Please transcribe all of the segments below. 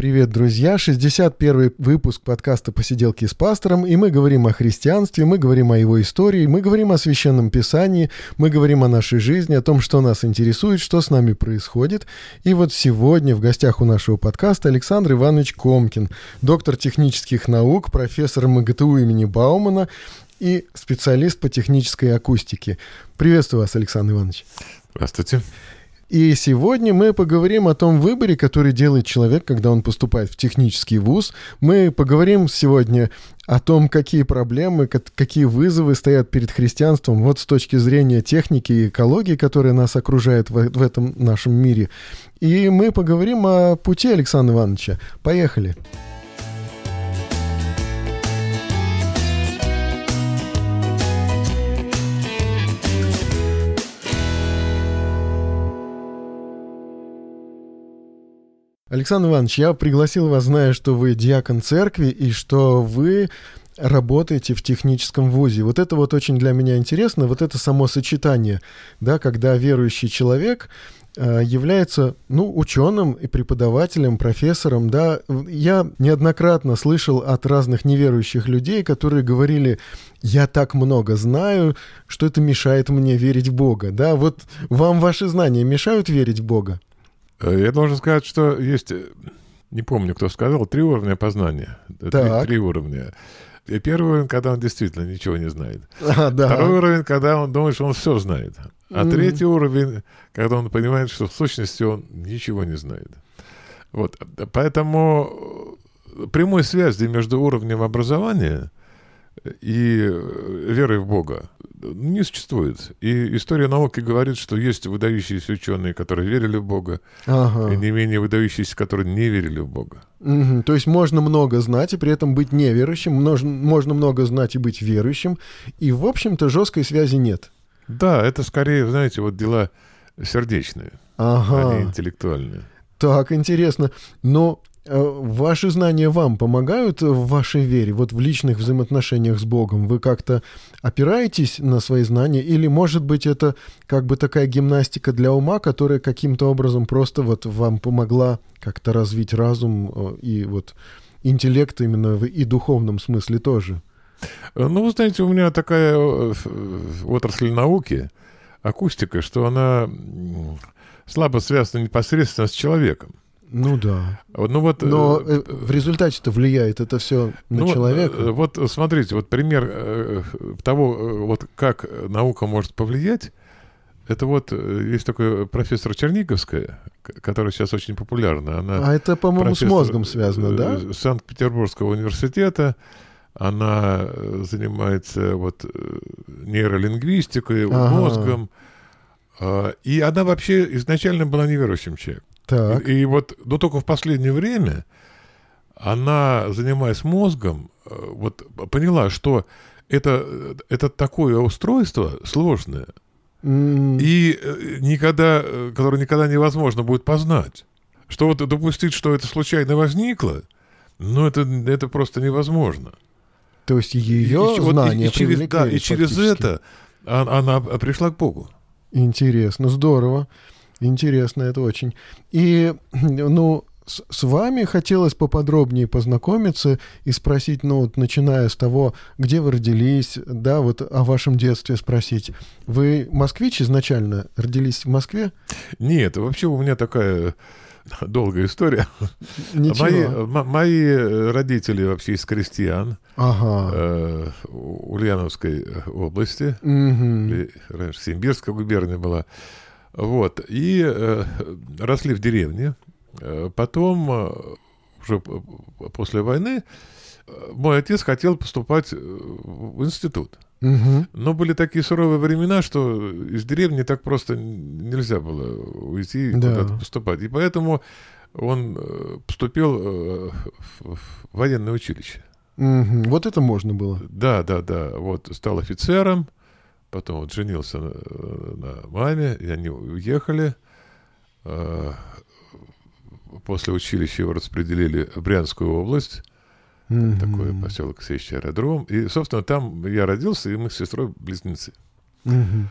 Привет, друзья! 61 выпуск подкаста «Посиделки с пастором», и мы говорим о христианстве, мы говорим о его истории, мы говорим о Священном Писании, мы говорим о нашей жизни, о том, что нас интересует, что с нами происходит. И вот сегодня в гостях у нашего подкаста Александр Иванович Комкин, доктор технических наук, профессор МГТУ имени Баумана и специалист по технической акустике. Приветствую вас, Александр Иванович. Здравствуйте. И сегодня мы поговорим о том выборе, который делает человек, когда он поступает в технический вуз. Мы поговорим сегодня о том, какие проблемы, какие вызовы стоят перед христианством вот с точки зрения техники и экологии, которая нас окружает в, этом нашем мире. И мы поговорим о пути Александра Ивановича. Поехали. Поехали. Александр Иванович, я пригласил вас, зная, что вы диакон церкви и что вы работаете в техническом вузе. Вот это вот очень для меня интересно, вот это само сочетание, да, когда верующий человек э, является, ну, ученым и преподавателем, профессором, да. Я неоднократно слышал от разных неверующих людей, которые говорили, я так много знаю, что это мешает мне верить в Бога, да. Вот вам ваши знания мешают верить в Бога? Э, я должен сказать, что есть, э, не помню, кто сказал, три уровня познания. Три, три уровня. И первый уровень, когда он действительно ничего не знает. А, да. Второй уровень, когда он думает, что он все знает. А mm третий уровень, когда он понимает, что в сущности он ничего не знает. Вот. Поэтому э, прямой связи между уровнем образования и верой в Бога не существует. И история науки говорит, что есть выдающиеся ученые, которые верили в Бога, ага. и не менее выдающиеся, которые не верили в Бога. Угу. То есть можно много знать и при этом быть неверующим, можно, можно много знать и быть верующим, и, в общем-то, жесткой связи нет. Да, это скорее, знаете, вот дела сердечные, ага. а не интеллектуальные. Так, интересно. Но Э, ваши знания вам помогают в вашей вере, вот в личных взаимоотношениях с Богом? Вы как-то опираетесь на свои знания? Или, может быть, это как бы такая гимнастика для ума, которая каким-то образом просто вот вам помогла как-то развить разум э, и вот интеллект именно в и духовном смысле тоже? Э, ну, вы знаете, у меня такая отрасль науки, акустика, что она слабо связана непосредственно с человеком. Ну да. Ну, вот, Но э, э в результате-то влияет это все на ну, человека. Э, вот, вот смотрите, вот пример э, того, э, вот как наука может повлиять. Это вот есть такой профессор Черниговская, которая сейчас очень популярна. Она а это, по-моему, с мозгом связано, да? Санкт-Петербургского университета. Она занимается вот нейролингвистикой, ага. мозгом. А, и она вообще изначально была неверующим человеком. Так. И, и вот, но только в последнее время она, занимаясь мозгом, э, вот поняла, что это, это такое устройство сложное, mm. и э, никогда, э, которое никогда невозможно будет познать. Что вот допустить, что это случайно возникло, ну, это, это просто невозможно. То есть ее и, знания вот, и, и через, да, и через это она, она пришла к Богу. Интересно, здорово. Интересно это очень. И, ну, с, с вами хотелось поподробнее познакомиться и спросить, ну, вот, начиная с того, где вы родились, да, вот о вашем детстве спросить. Вы москвич изначально? Родились в Москве? Нет, вообще у меня такая долгая история. Мои, мои родители вообще из крестьян ага. э, Ульяновской области, угу. раньше Симбирская губерния была. Вот. И э, росли в деревне. Э, потом, э, уже после войны, э, мой отец хотел поступать в институт. Угу. Но были такие суровые времена, что из деревни так просто нельзя было уйти да. куда-то поступать. И поэтому он поступил в военное училище. Угу. Вот это можно было. Да, да, да. Вот стал офицером потом вот женился на, на маме, и они уехали. А, после училища его распределили в Брянскую область. Mm-hmm. Такой поселок Сещий аэродром. И, собственно, там я родился, и мы с сестрой близнецы. Mm-hmm.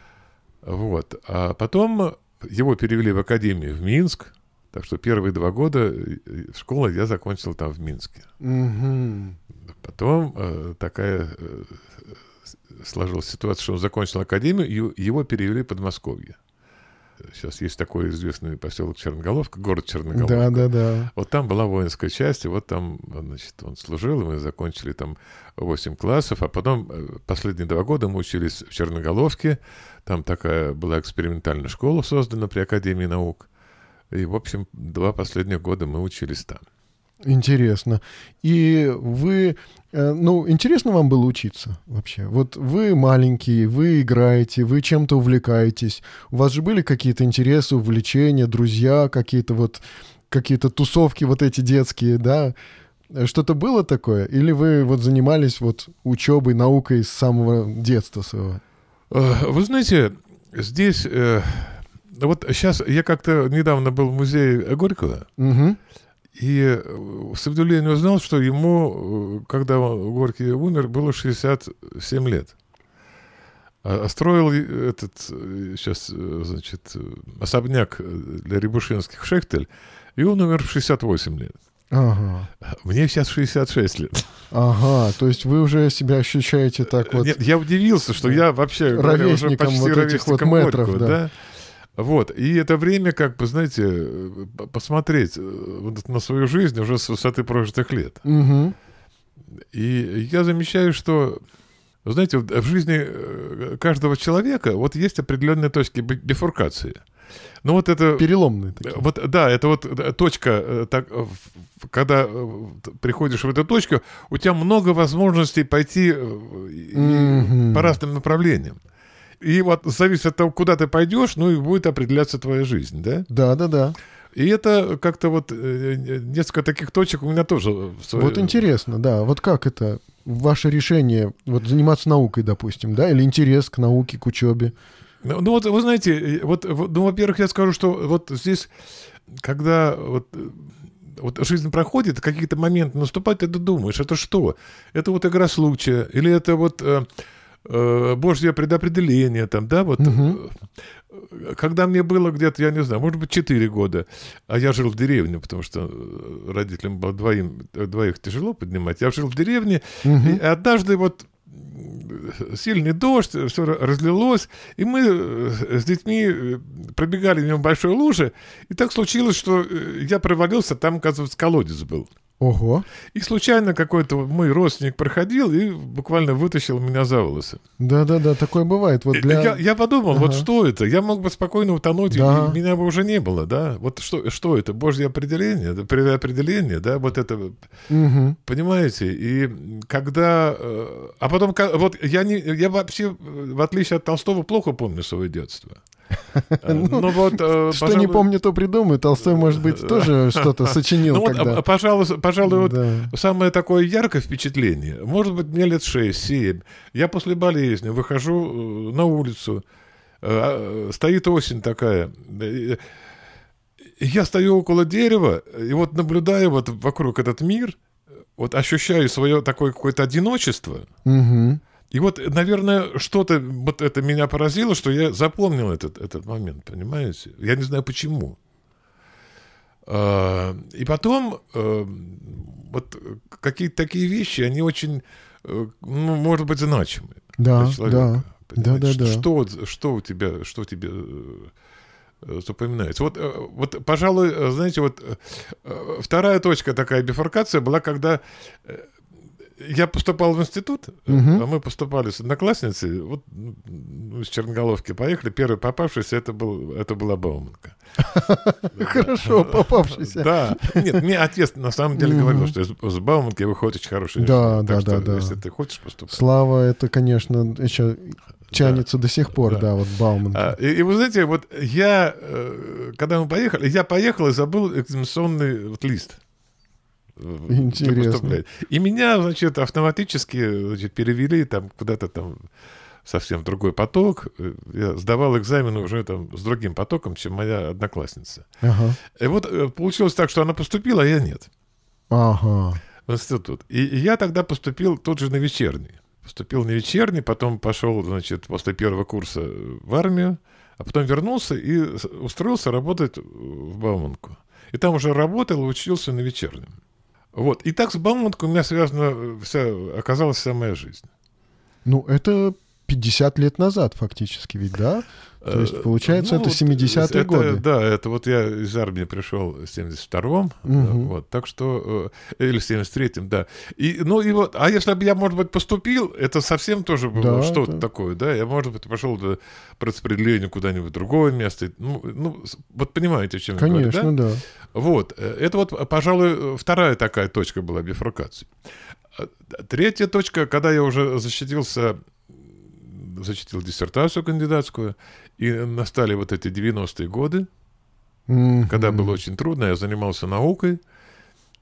Вот. А потом его перевели в академию в Минск. Так что первые два года школы я закончил там в Минске. Mm-hmm. Потом э, такая э, сложилась ситуация, что он закончил академию, и его перевели в Подмосковье. Сейчас есть такой известный поселок Черноголовка, город Черноголовка. Да, да, да. Вот там была воинская часть, и вот там, значит, он служил, и мы закончили там 8 классов, а потом э, последние два года мы учились в Черноголовке. Там такая была экспериментальная школа создана при Академии наук. И, в общем, два последних года мы учились там. Интересно. И вы, ну, интересно вам было учиться вообще? Вот вы маленькие, вы играете, вы чем-то увлекаетесь. У вас же были какие-то интересы, увлечения, друзья, какие-то вот, какие-то тусовки вот эти детские, да? Что-то было такое? Или вы вот занимались вот учебой, наукой с самого детства своего? Э, вы знаете, здесь... Э, вот сейчас я как-то недавно был в музее Горького, угу. И э, с удивлением узнал, что ему, э, когда Горький умер, было 67 лет. А, а строил этот сейчас, э, значит, особняк для Рябушинских Шехтель, и он умер в 68 лет. Ага. Мне сейчас 66 лет. Ага, то есть вы уже себя ощущаете так вот... Нет, я удивился, что я вообще говоря, уже почти вот этих вот метров, Горького, да. да? Вот, и это время, как бы, знаете, э, посмотреть э, на свою жизнь уже с высоты прожитых лет. Угу. И я замечаю, что, знаете, в жизни э, каждого человека вот есть определенные точки бифуркации. Ну вот это... Переломные такие. Вот, да, это вот точка, так, когда приходишь в эту точку, у тебя много возможностей пойти mm-hmm. по разным направлениям. И вот зависит от того, куда ты пойдешь, ну и будет определяться твоя жизнь, да? Да, да, да. И это как-то вот э, несколько таких точек у меня тоже. В своей... Вот интересно, да. Вот как это ваше решение вот заниматься наукой, допустим, да, или интерес к науке, к учебе? Ну, ну вот вы знаете, вот, ну во-первых, я скажу, что вот здесь, когда вот вот жизнь проходит, какие-то моменты наступают, ты думаешь, это что? Это вот игра случая, или это вот э, Божье предопределение, там, да, вот. Угу. Когда мне было где-то, я не знаю, может быть, 4 года, а я жил в деревне, потому что э, родителям было двоим, двоих тяжело поднимать, я жил в деревне, угу. и однажды вот сильный дождь, все разлилось, и мы с детьми пробегали мимо большой лужи, и так случилось, что я провалился, там, оказывается, колодец был. Ого. И случайно какой-то мой родственник проходил и буквально вытащил меня за волосы. Да-да-да, такое бывает. Вот для... я, я подумал, ага. вот что это? Я мог бы спокойно утонуть, да. и меня бы уже не было, да? Вот что, что это? Божье определение, предопределение, да? Вот это, угу. понимаете? И когда... Э, а потом, вот я, не, я вообще, в отличие от Толстого, плохо помню свое детство. Ну, ну вот, э, что не помню, то придумаю. Толстой, может быть, тоже что-то сочинил. Ну вот, пожалуй, вот самое такое яркое впечатление. Может быть, мне лет 6-7. Я после болезни выхожу э, на улицу. Э, стоит осень такая. Я стою около дерева и вот наблюдаю вот вокруг этот мир, вот ощущаю свое такое какое-то одиночество. Угу. И вот, наверное, что-то вот это меня поразило, что я запомнил этот, этот момент, понимаете? Я не знаю почему. А, и потом э, вот какие-то такие вещи, они очень, э, ну, может быть, значимы да, для человека. Да, да, да, да. Что, что у тебя, что тебе э, запоминается. Вот, вот, пожалуй, знаете, вот вторая точка такая бифуркация была, когда я поступал в институт, угу. а мы поступали с одноклассницей, вот ну, с Черноголовки поехали, первый попавшийся, это, был, это была Бауманка. Хорошо, попавшийся. Да, нет, мне отец на самом деле говорил, что с Бауманки выходит очень хороший Да, да, да, да. Если ты хочешь поступать. Слава, это, конечно, еще тянется до сих пор, да, вот Бауманка. А, и вы знаете, вот я, э, когда мы поехали, я поехал и забыл экзаменационный лист. Интересно. И меня, значит, автоматически значит, перевели там куда-то там совсем другой поток. Я сдавал экзамены уже там с другим потоком, чем моя одноклассница. Ага. И вот э, получилось так, что она поступила, а я нет. Ага. В институт. И, и я тогда поступил тут же на вечерний. Поступил на вечерний, потом пошел, значит, после первого курса в армию, а потом вернулся и устроился работать в Бауманку. И там уже работал учился на вечернем. Вот. И так с Бауманкой у меня связана вся, оказалась вся моя жизнь. Ну, это 50 лет назад фактически ведь, да? То есть, э, получается, ну, это 70-е годы. Да, это вот я из армии пришел в 72-м, угу. вот, так что, э, или в 73-м, да. И, ну, и вот, а если бы я, может быть, поступил, это совсем тоже было да, что-то да. такое, да, я, может быть, пошел по распределению куда-нибудь в другое место, ну, ну вот понимаете, о чем Конечно, я говорю, да? да. Вот, э, это вот, пожалуй, вторая такая точка была бифуркации. Третья точка, когда я уже защитился защитил диссертацию кандидатскую, и настали вот эти 90-е годы, mm-hmm. когда было очень трудно, я занимался наукой,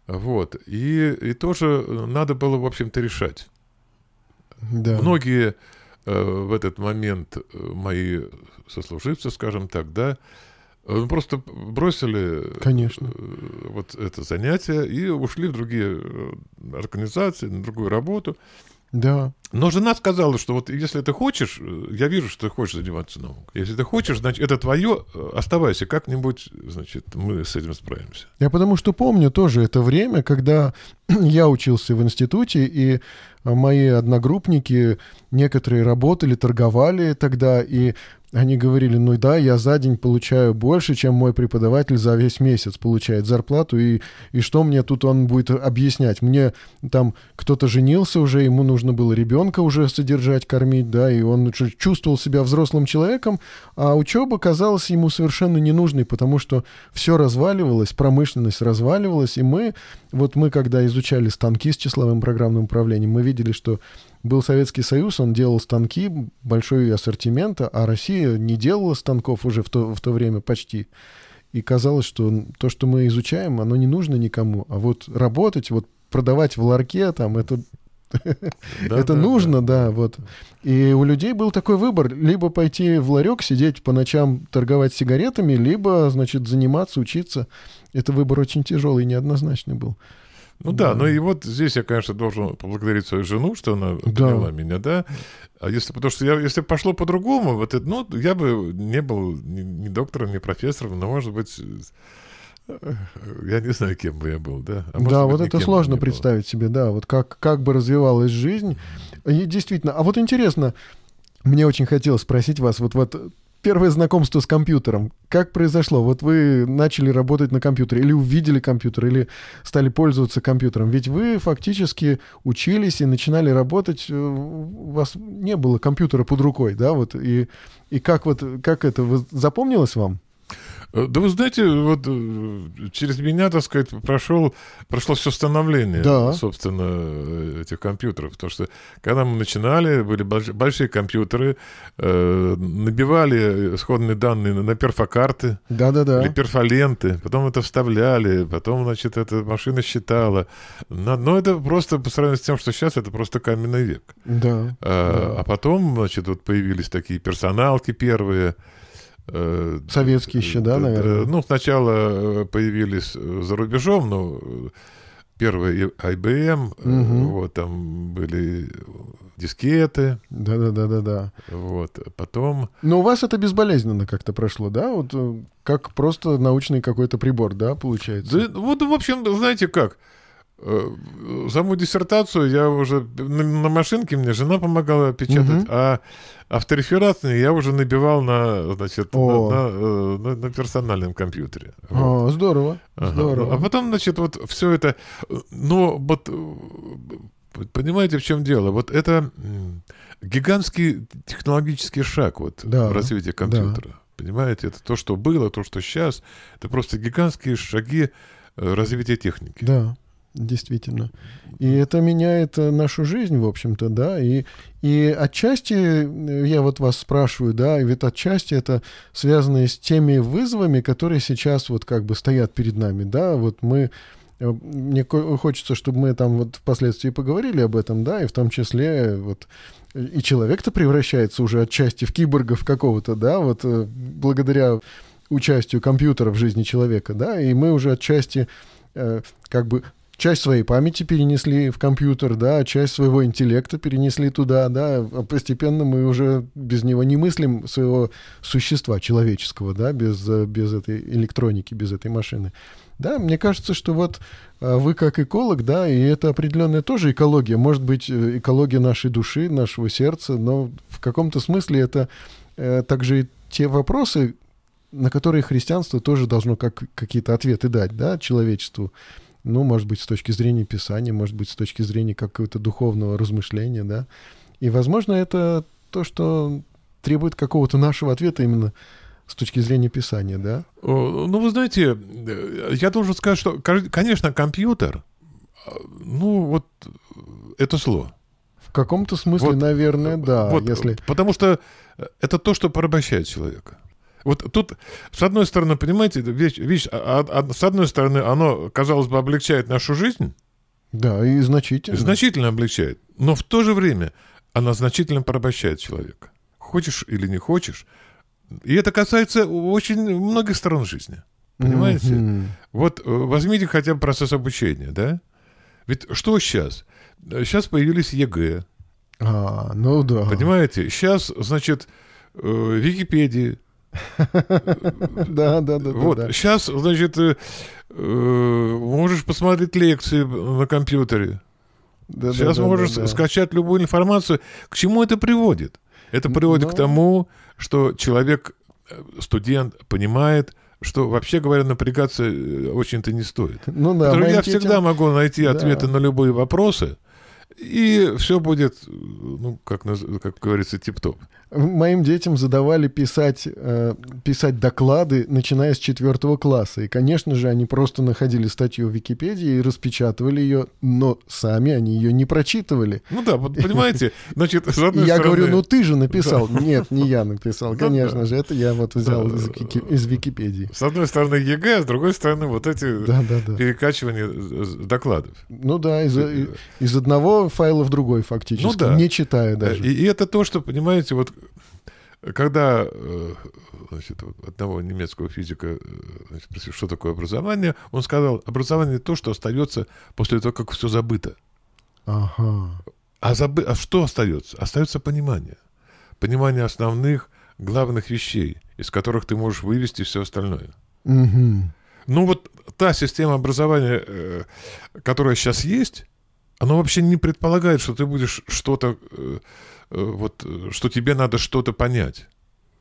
вот, и, и тоже надо было, в общем-то, решать. Да. Многие э, в этот момент э, мои сослуживцы, скажем так, да, э, просто бросили Конечно. Э, вот это занятие и ушли в другие организации, на другую работу. Да. Но жена сказала, что вот если ты хочешь, э, я вижу, что ты хочешь заниматься наукой. Если ты хочешь, значит, это твое, э, оставайся как-нибудь, значит, мы с этим справимся. Я потому что помню тоже это время, когда я учился в институте, и мои одногруппники, некоторые работали, торговали тогда, и они говорили, ну да, я за день получаю больше, чем мой преподаватель за весь месяц получает зарплату, и, и что мне тут он будет объяснять? Мне там кто-то женился уже, ему нужно было ребенка уже содержать, кормить, да, и он чувствовал себя взрослым человеком, а учеба казалась ему совершенно ненужной, потому что все разваливалось, промышленность разваливалась, и мы, вот мы когда изучали станки с числовым программным управлением, мы видели, что был Советский Союз, он делал станки, большой ассортимент, а Россия не делала станков уже в то, в то время почти. И казалось, что то, что мы изучаем, оно не нужно никому. А вот работать, вот продавать в ларьке, там, это это нужно, да, вот. И у людей был такой выбор, либо пойти в ларек, сидеть по ночам, торговать сигаретами, либо, значит, заниматься, учиться. Это выбор очень тяжелый, неоднозначный был. Ну да, да, ну и вот здесь я, конечно, должен поблагодарить свою жену, что она да. поняла меня, да. А если, потому что я, если пошло по-другому, вот это, ну, я бы не был ни, ни доктором, ни профессором, но, может быть, э, я не знаю, кем бы я был, да. А да, быть, вот это сложно представить было. себе, да, вот как, как бы развивалась жизнь. И действительно, а вот интересно, мне очень хотелось спросить вас, вот, вот первое знакомство с компьютером. Как произошло? Вот вы начали работать на компьютере, или увидели компьютер, или стали пользоваться компьютером. Ведь вы фактически учились и начинали работать, э, у вас не было компьютера под рукой, да, вот, и, и как вот, как это, запомнилось вам? Э, да вы знаете, вот э, через меня, так сказать, прошел, прошло все становление, да. собственно, э, этих компьютеров. Потому что когда мы начинали, были большие компьютеры, набивали исходные данные на перфокарты да, да, да. или перфоленты, потом это вставляли, потом, значит, эта машина считала. Но это просто по сравнению с тем, что сейчас, это просто каменный век. Да, а, да. а потом, значит, вот появились такие персоналки первые, Советские еще, да, наверное? Ну, сначала появились за рубежом, но первый IBM, угу. вот там были дискеты. Да-да-да-да-да. Вот, потом... Но у вас это безболезненно как-то прошло, да? Вот э, как просто научный какой-то прибор, да, получается? Да, вот, в общем, знаете как, Э, саму диссертацию я уже на, машинке мне жена помогала печатать, угу. а авторефератные я уже набивал на, значит, на, на, э, на, на персональном компьютере. Вот. О, здорово, ага. здорово. А потом, значит, вот все это, но вот понимаете, в чем дело? Вот это гигантский технологический шаг вот да, в развитии компьютера. Да. Понимаете, это то, что было, то, что сейчас, это просто гигантские шаги э, развития техники. Да. Действительно. И это меняет э, нашу жизнь, в общем-то, да. И, и отчасти, э, я вот вас спрашиваю, да, ведь отчасти это связано с теми вызовами, которые сейчас вот как бы стоят перед нами, да. Вот мы мне хочется, чтобы мы там вот впоследствии поговорили об этом, да, и в том числе вот и человек-то превращается уже отчасти в киборгов какого-то, да, вот благодаря участию компьютера в жизни человека, да, и мы уже отчасти э, как бы часть своей памяти перенесли в компьютер, да, часть своего интеллекта перенесли туда, да, а постепенно мы уже без него не мыслим своего существа человеческого, да, без, без этой электроники, без этой машины. Да, мне кажется, что вот э, вы как эколог, да, и это определенная тоже экология, может быть, э, экология нашей души, нашего сердца, но в каком-то смысле это э, также и те вопросы, на которые христианство тоже должно как, какие-то ответы дать, да, человечеству. Ну, может быть, с точки зрения Писания, может быть, с точки зрения какого-то духовного размышления, да. И, возможно, это то, что требует какого-то нашего ответа именно с точки зрения Писания, да? Ну, вы знаете, я должен сказать, что, конечно, компьютер, ну, вот, это зло. В каком-то смысле, вот, наверное, да. Вот, если... Потому что это то, что порабощает человека. Вот тут, с одной стороны, понимаете, вещь, вещь а, а, а, с одной стороны, оно, казалось бы, облегчает нашу жизнь. Да, и значительно. Значительно облегчает. Но в то же время она значительно порабощает человека. Хочешь или не хочешь. И это касается очень многих сторон жизни. Понимаете? Mm-hmm. Вот э, возьмите хотя бы процесс обучения, да? Ведь что сейчас? Сейчас появились ЕГЭ. А, ну да. Понимаете? Сейчас, значит, э, Википедии, да, да, да. Вот, сейчас, значит, э, э, можешь посмотреть лекции на компьютере. Да, сейчас да, можешь да, да. скачать любую информацию. К чему это приводит? Это приводит Но... к ну. тому, что человек, э, студент, понимает, что, вообще говоря, напрягаться очень-то не стоит. Ну да, я всегда могу найти да. ответы на любые вопросы, и все будет, ну, как, как говорится, тип-топ. Моим детям задавали писать, э, писать доклады, начиная с четвертого класса. И, конечно же, они просто находили статью в Википедии и распечатывали ее, но сами они ее не прочитывали. Ну да, вот понимаете, значит, с одной Я стороны... говорю, ну ты же написал. Да. Нет, не я написал, конечно же, это я вот взял да. из, из Википедии. С одной стороны ЕГЭ, а с другой стороны вот эти да, да, да. перекачивания докладов. Ну да, из, из одного файла в другой фактически, ну, да. не читая даже. И, и это то, что, понимаете, вот когда э, значит, одного немецкого физика э, значит, спросил, что такое образование, он сказал, образование то, что остается после того, как все забыто. Ага. А, забы... а что остается? Остается понимание. Понимание основных, главных вещей, из которых ты можешь вывести все остальное. Угу. Ну вот та система образования, э, которая сейчас есть, она вообще не предполагает, что ты будешь что-то вот, э, что тебе надо что-то понять.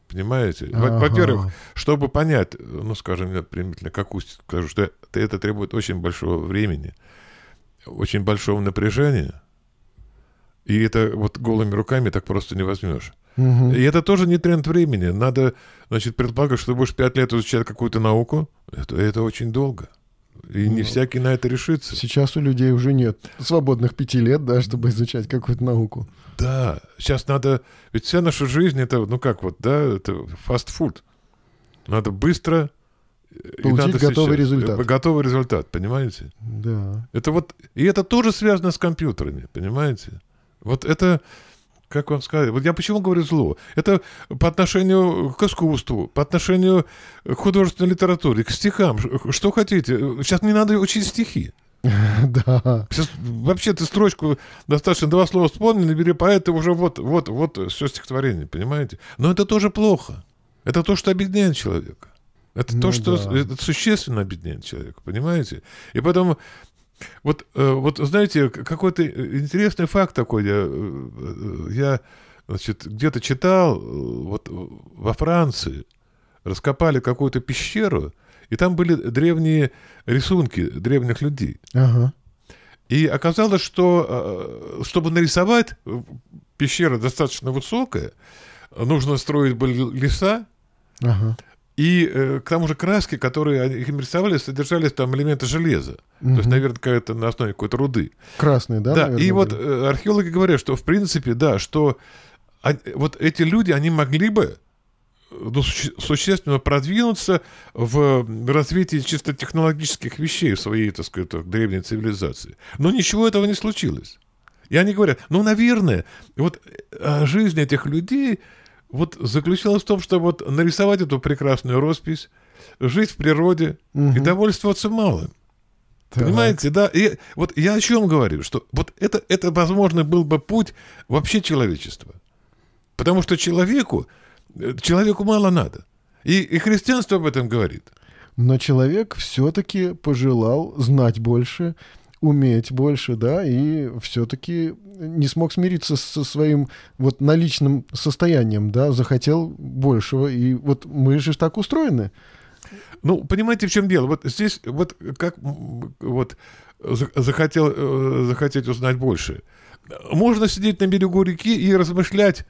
Понимаете? Ага. Во-первых, чтобы понять, ну, скажем, я примерно какую скажу, что это требует очень большого времени, очень большого напряжения, и это вот голыми руками так просто не возьмешь. Угу. И это тоже не тренд времени. Надо, значит, предполагать, что ты будешь пять лет изучать какую-то науку. Это, это очень долго. И не ну, всякий на это решится. Сейчас у людей уже нет свободных пяти лет, да, чтобы изучать какую-то науку. Да, сейчас надо... Ведь вся наша жизнь, это, ну как вот, да, это фастфуд. Надо быстро... Получить надо готовый сейчас, результат. Готовый результат, понимаете? Да. Это вот... И это тоже связано с компьютерами, понимаете? Вот это как вам сказать, вот я почему говорю зло? Это по отношению к искусству, по отношению к художественной литературе, к стихам. Что хотите? Сейчас не надо учить стихи. Да. Сейчас вообще ты строчку достаточно два слова вспомнил, набери поэта, уже вот, вот, вот все стихотворение, понимаете? Но это тоже плохо. Это то, что объединяет человека. Это ну, то, что да. это существенно объединяет человека, понимаете? И поэтому вот, э, вот знаете, какой-то интересный факт такой. Я, э, я значит, где-то читал, вот во Франции раскопали какую-то пещеру, и там были древние рисунки древних людей. Ага. И оказалось, что э, чтобы нарисовать, пещера достаточно высокая, нужно строить были леса, ага. И э, к тому же краски, которые их рисовали, содержались там элементы железа. Угу. То есть, наверное, какая-то на основе какой-то руды. Красные, да? Да, наверное, и вот э, археологи говорят, что в принципе, да, что а, вот эти люди, они могли бы ну, существенно продвинуться в развитии чисто технологических вещей в своей, так сказать, древней цивилизации. Но ничего этого не случилось. И они говорят, ну, наверное, вот э, жизнь этих людей вот заключалась в том, что вот нарисовать эту прекрасную роспись, жить в природе угу. и довольствоваться малым. Так. Понимаете, да? И вот я о чем говорю, что вот это, это, возможно, был бы путь вообще человечества. Потому что человеку, человеку мало надо. И, и христианство об этом говорит. Но человек все-таки пожелал знать больше, уметь больше, да, и все-таки не смог смириться со своим вот наличным состоянием, да, захотел большего. И вот мы же так устроены. Ну, понимаете, в чем дело? Вот здесь вот как вот захотел, э, захотеть узнать больше. Можно сидеть на берегу реки и размышлять,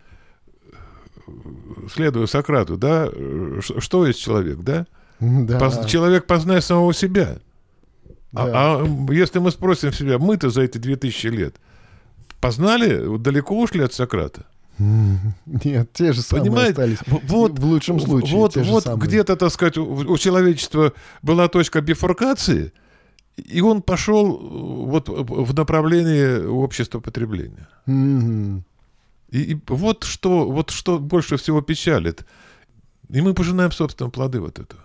следуя Сократу, да, что есть человек, да? Да. Поз, человек познает самого себя. А, да. А, а если мы спросим себя, мы-то за эти 2000 лет познали, далеко ушли от Сократа? Нет, те же самые Понимаете? остались. Вот, в лучшем случае. Вот, вот где-то, так сказать, у, у человечества была точка бифуркации, и он пошел э, вот в направлении общества потребления. Mm-hmm. И, и вот что, вот что больше всего печалит. И мы пожинаем, собственно, плоды вот этого.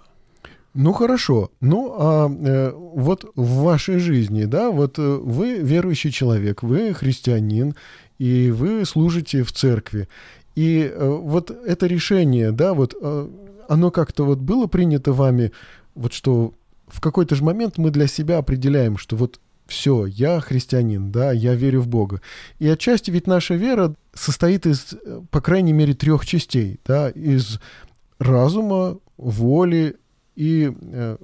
Ну хорошо. Ну а э, вот в вашей жизни, да, вот э, вы верующий человек, вы христианин, и вы служите в церкви. И э, вот это решение, да, вот э, оно как-то вот было принято вами, вот что в какой-то же момент мы для себя определяем, что вот все, я христианин, да, я верю в Бога. И отчасти ведь наша вера состоит из, э, по крайней мере, трех частей, да, из разума, воли и э,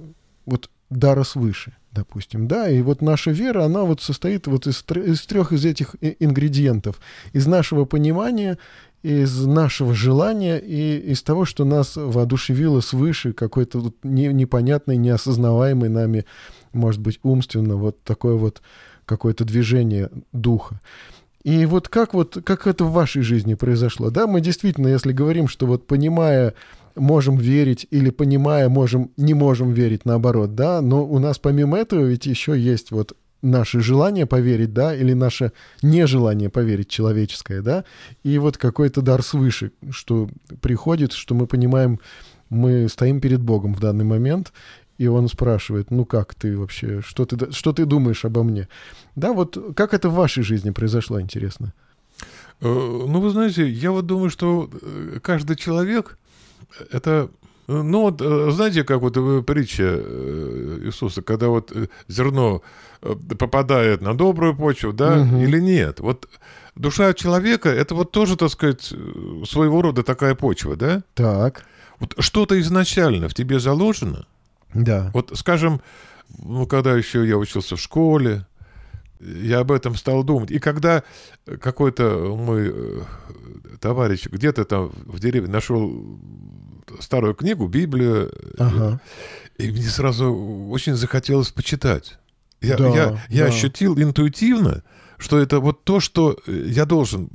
вот дара свыше допустим, да, и вот наша вера, она вот состоит вот из, из трех из этих ингредиентов, из нашего понимания, из нашего желания и из того, что нас воодушевило свыше какой-то вот не, непонятный, неосознаваемый нами, может быть, умственно вот такое вот какое-то движение духа. И вот как вот как это в вашей жизни произошло, да? Мы действительно, если говорим, что вот понимая можем верить или понимая, можем, не можем верить, наоборот, да, но у нас помимо этого ведь еще есть вот наше желание поверить, да, или наше нежелание поверить человеческое, да, и вот какой-то дар свыше, что приходит, что мы понимаем, мы стоим перед Богом в данный момент, и он спрашивает, ну как ты вообще, что ты, что ты думаешь обо мне? Да, вот как это в вашей жизни произошло, интересно? Э, ну, вы знаете, я вот думаю, что э, каждый человек, это ну вот, э, знаете, как вот притча э, Иисуса, когда вот э, зерно попадает на добрую почву, да, угу. или нет. Вот душа человека, это вот тоже, так сказать, своего рода такая почва, да? Так. Вот что-то изначально в тебе заложено. Да. Вот, скажем, ну, когда еще я учился в школе, я об этом стал думать. И когда какой-то мой товарищ где-то там в деревне нашел старую книгу, Библию, ага. и мне сразу очень захотелось почитать. Я, да, я, я да. ощутил интуитивно, что это вот то, что я должен,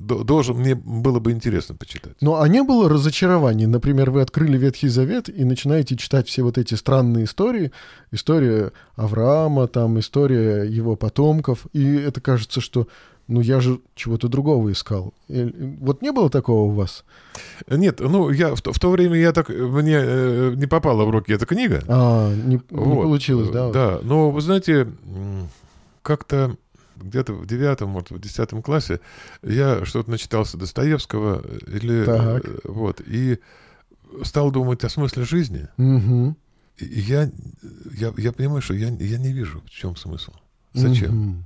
должен, мне было бы интересно почитать. Ну, а не было разочарований? Например, вы открыли Ветхий Завет и начинаете читать все вот эти странные истории, история Авраама, там, история его потомков, и это кажется, что ну я же чего-то другого искал. Вот не было такого у вас? Нет, ну я в то, в то время я так мне э, не попала в руки эта книга. А не, вот. не получилось, да? Да, но вы знаете, как-то где-то в девятом, может, в десятом классе я что-то начитался Достоевского или так. Э, вот и стал думать о смысле жизни. Угу. И я, я, я понимаю, что я, я не вижу, в чем смысл. Зачем? Угу.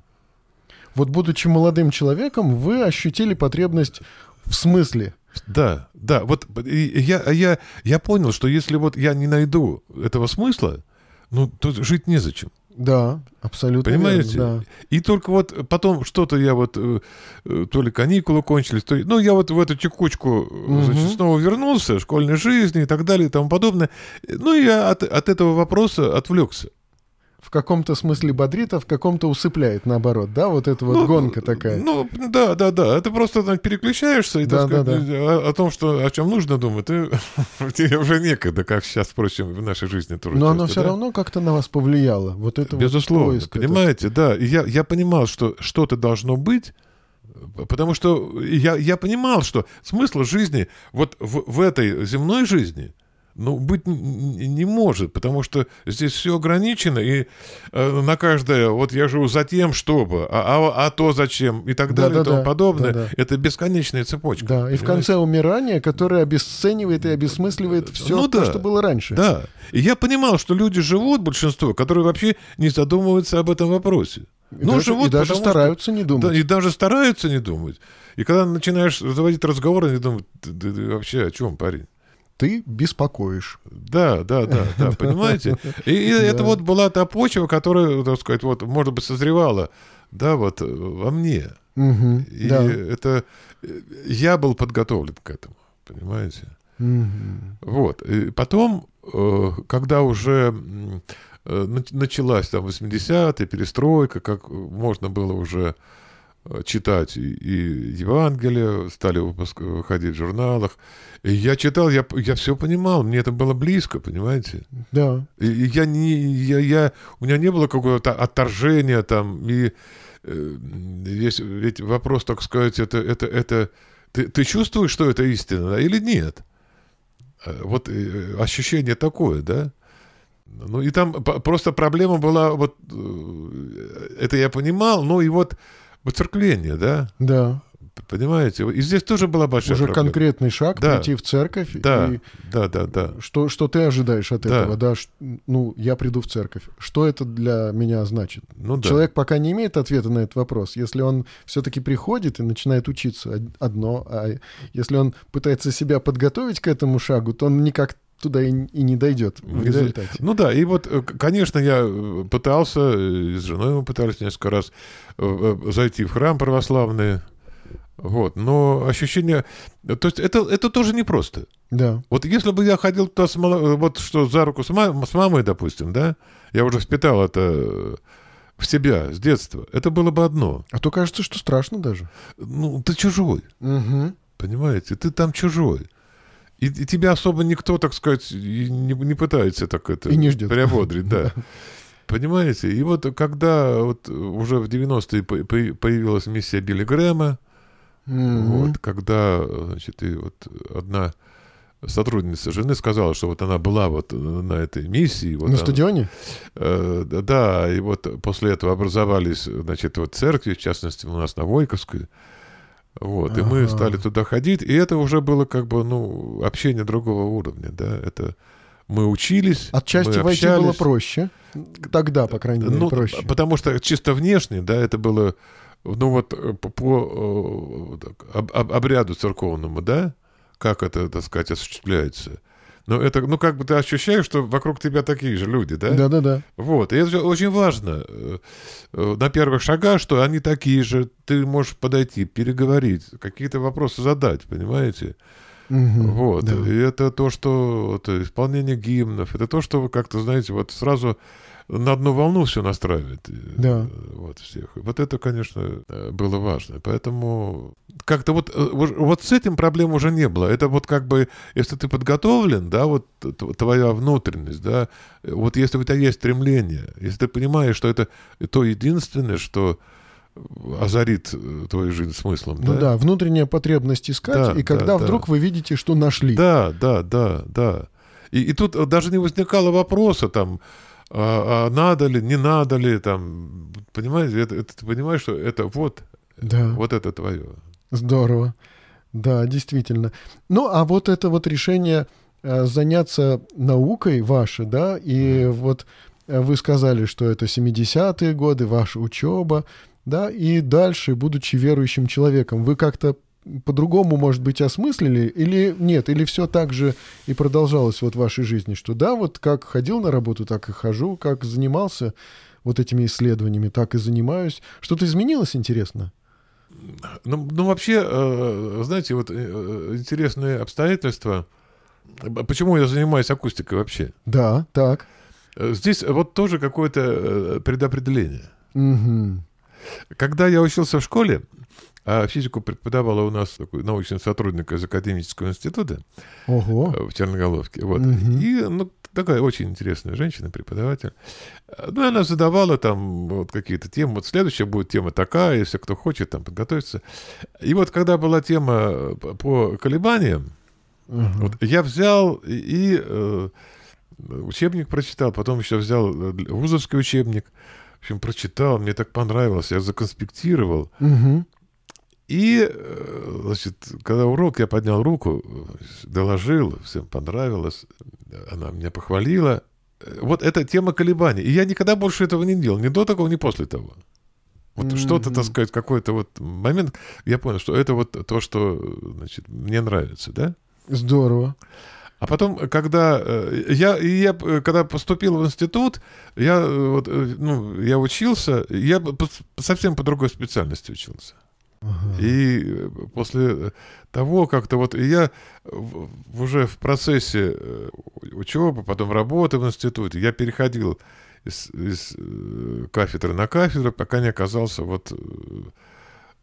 Вот будучи молодым человеком, вы ощутили потребность в смысле. Да, да. Вот я, я, я понял, что если вот я не найду этого смысла, ну, то жить незачем. Да, абсолютно. Понимаете? Верно, да. И только вот потом что-то я вот, э, э, то ли каникулы кончились, то ну, я вот в эту текучку угу. значит, снова вернулся, школьной жизни и так далее и тому подобное. Ну, я от, от этого вопроса отвлекся. В каком-то смысле бодрит, а в каком-то усыпляет, наоборот, да? Вот эта вот ну, гонка такая. Ну, да, да, да. Это просто там, переключаешься и, да, так да, сказать, да. О, о том, что, о чем нужно думать, ты, тебе уже некогда, как сейчас, впрочем, в нашей жизни тоже. Но оно все да? равно как-то на вас повлияло. Вот это Безусловно, вот понимаете, этот... да. я, я понимал, что что-то должно быть, Потому что я, я понимал, что смысл жизни вот в, в этой земной жизни – ну, быть не может, потому что здесь все ограничено, и э, на каждое, вот я живу за тем, чтобы, а, а, а то зачем, и так далее, да, и тому да, подобное. Да, да. Это бесконечная цепочка. Да, понимаете? и в конце умирания, которое обесценивает и обесмысливает все ну, то, да, что было раньше. Да, и я понимал, что люди живут, большинство, которые вообще не задумываются об этом вопросе. И ну, даже, живут, и даже стараются что, не думать. Да, и даже стараются не думать. И когда начинаешь заводить разговоры, они думают, ты, ты, ты вообще о чем, парень? Ты беспокоишь. Да, да, да, да, понимаете? И, и да. это вот была та почва, которая, так сказать, вот, может быть, созревала, да, вот во мне. Угу, и да. это я был подготовлен к этому, понимаете? Угу. Вот. И потом, э, когда уже э, началась там 80-е, перестройка, как можно было уже Э, читать и, и Евангелие, стали выпуск, выходить в журналах. И я читал, я, я все понимал, мне это было близко, понимаете? Да. И, и я не, я, я, у меня не было какого-то отторжения там, и э, весь, ведь вопрос, так сказать, это, это, это ты, ты чувствуешь, что это истина, да, или нет? Э, вот э, ощущение такое, да? Ну и там просто проблема была, вот э, это я понимал, ну и вот Воцеркление, да? Да. Понимаете? И здесь тоже была большая Уже проблема. конкретный шаг да. прийти в церковь. Да, и да, да, да. Что, что ты ожидаешь от да. этого? Да, ну, я приду в церковь. Что это для меня значит? Ну, да. Человек пока не имеет ответа на этот вопрос. Если он все-таки приходит и начинает учиться одно, а если он пытается себя подготовить к этому шагу, то он никак туда и, и не дойдет в результате. Ну да, и вот, э, конечно, я э, пытался, э, и с женой мы пытались несколько раз зайти в храм православный, вот, но ощущение... То есть это, это тоже непросто. Да. Вот если бы я ходил туда с, вот что за руку с, мам, с мамой, допустим, да, я уже впитал это в себя с детства, это было бы одно. А то кажется, что страшно даже. Ну, ты чужой. Угу. Понимаете? Ты там чужой. И, и тебя особо никто, так сказать, не, не пытается так это и не ждет. приободрить, да. Понимаете? И вот когда вот уже в 90-е появилась миссия Билли Грэма, mm-hmm. вот, когда, значит, и вот одна сотрудница жены сказала, что вот она была вот на этой миссии. Вот на она, стадионе? Э, да, и вот после этого образовались, значит, вот церкви, в частности, у нас на Войковской. Вот, ага. и мы стали туда ходить, и это уже было как бы, ну, общение другого уровня, да, это мы учились, Отчасти мы войти было проще, тогда, по крайней мере, ну, проще. Потому что чисто внешне, да, это было, ну вот, э, по, по э, об, обряду церковному, да, как это, так сказать, осуществляется. Но это, ну, как бы ты ощущаешь, что вокруг тебя такие же люди, да? Да, да, да. Вот. И это очень важно э, э, на первых шагах, что они такие же. Ты можешь подойти, переговорить, какие-то вопросы задать, понимаете? Угу, вот. Да. И это то, что это исполнение гимнов, это то, что вы как-то, знаете, вот сразу на одну волну все настраивает. Да. Вот всех. Вот это, конечно, э, было важно. Поэтому как-то вот, э, вот с этим проблем уже не было. Это вот как бы, если ты подготовлен, да, вот твоя внутренность, да, вот если у тебя есть стремление, если ты понимаешь, что это то единственное, что озарит э, твою жизнь смыслом. Ну да, да внутренняя потребность искать, да, и когда да, вдруг да. вы видите, что нашли. Да, да, да, да. И, и тут даже не возникало вопроса там, а, а надо ли, не надо ли, там, понимаете, это, это, ты понимаешь, что это вот, да. вот это твое. Здорово. Да, действительно. Ну, а вот это вот решение э, заняться наукой ваше, да, и mm. вот э, вы сказали, что это 70-е годы, ваша учеба, да, и дальше, будучи верующим человеком, вы как-то по-другому, может быть, осмыслили, или нет, или все так же и продолжалось вот в вашей жизни, что да, вот как ходил на работу, так и хожу, как занимался вот этими исследованиями, так и занимаюсь. Что-то изменилось, интересно? Ну, ну вообще, э, знаете, вот э, интересные обстоятельства. Почему я занимаюсь акустикой вообще? Да, так. здесь вот тоже какое-то предопределение. Угу. Когда я учился в школе, а физику преподавала у нас такой научный сотрудник из Академического института Ого. в Черноголовке. Вот. Угу. И ну, такая очень интересная женщина, преподаватель. Ну, она задавала там вот какие-то темы. Вот следующая будет тема такая, если кто хочет там подготовиться. И вот когда была тема по колебаниям, угу. вот я взял и э, учебник прочитал, потом еще взял э, вузовский учебник. В общем, прочитал, мне так понравилось, я законспектировал. Угу. И, э, значит, когда урок, я поднял руку, доложил, всем понравилось, она меня похвалила. Вот эта тема колебаний. И я никогда больше этого не делал, ни до того, ни после того. Вот mm-hmm. что-то, так сказать, какой-то вот момент, я понял, что это вот то, что, значит, мне нравится, да? Здорово. А потом, когда э, я, я когда поступил в институт, я, э, вот, ну, я учился, я совсем по другой специальности учился. И э, после того, как-то вот я уже в процессе э, учебы, потом работы в институте, я переходил из, из э, кафедры на кафедру, пока не оказался вот,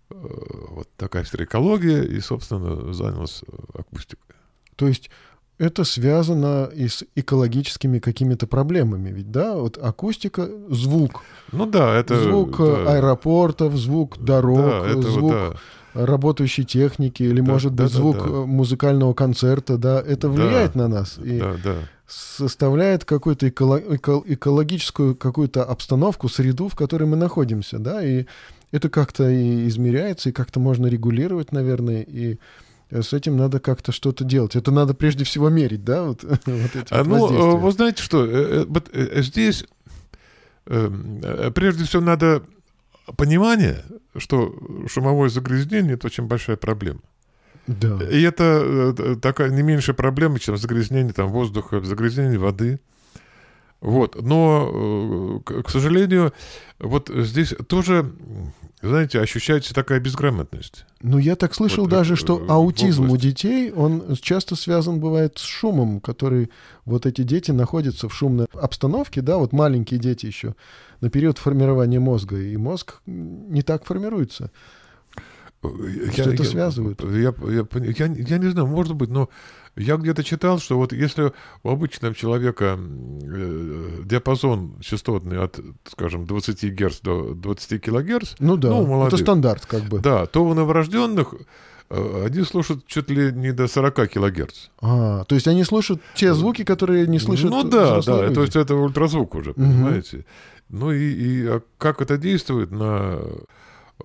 вот на кафедре экологии и, собственно, занялся акустикой. То есть это связано и с экологическими какими-то проблемами, ведь, да? Вот акустика, звук. Ну да, это... Звук да. аэропортов, звук дорог, да, это, звук да. работающей техники, или, да, может быть, да, звук да, да. музыкального концерта, да, это влияет да, на нас. И да, да. составляет какую-то эко экологическую какую-то обстановку, среду, в которой мы находимся, да, и это как-то и измеряется, и как-то можно регулировать, наверное, и Э, с этим надо как-то что-то делать. Это надо прежде всего мерить, да? Вот, вот эти а, ну, э, вы знаете что, э, вот здесь эм, прежде всего надо понимание, что шумовое загрязнение — это очень большая проблема. Да. И это такая не меньшая проблема, чем загрязнение там, воздуха, загрязнение воды. Вот. Но, к сожалению, вот здесь тоже знаете, ощущается такая безграмотность. Ну, я так слышал вот, даже, что аутизм у детей, он часто связан бывает с шумом, который вот эти дети находятся в шумной обстановке, да, вот маленькие дети еще, на период формирования мозга, и мозг не так формируется. Я, что это я, связывает? Я, я, я, я не знаю, может быть, но я где-то читал, что вот если у обычного человека э, диапазон частотный от, скажем, 20 Гц до 20 кГц, ну да, ну, молодых, это стандарт как бы. Да, то у новорожденных э, они слушают чуть ли не до 40 килогерц. А, то есть они слушают те звуки, которые не слышат Ну да, да, люди. то есть это ультразвук уже, понимаете. Угу. Ну и, и а как это действует на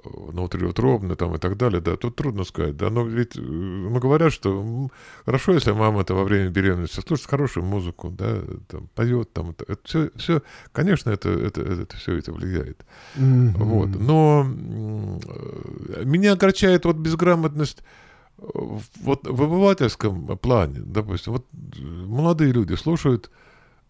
внутриутробно там и так далее, да, тут трудно сказать, да, но ведь ну, говорят, что хорошо, если мама это во время беременности слушает хорошую музыку, да, там, поет, там, это, это все, все, конечно, это, это, это, это все это влияет, mm-hmm. вот, но меня огорчает вот безграмотность вот в обывательском плане, допустим, вот молодые люди слушают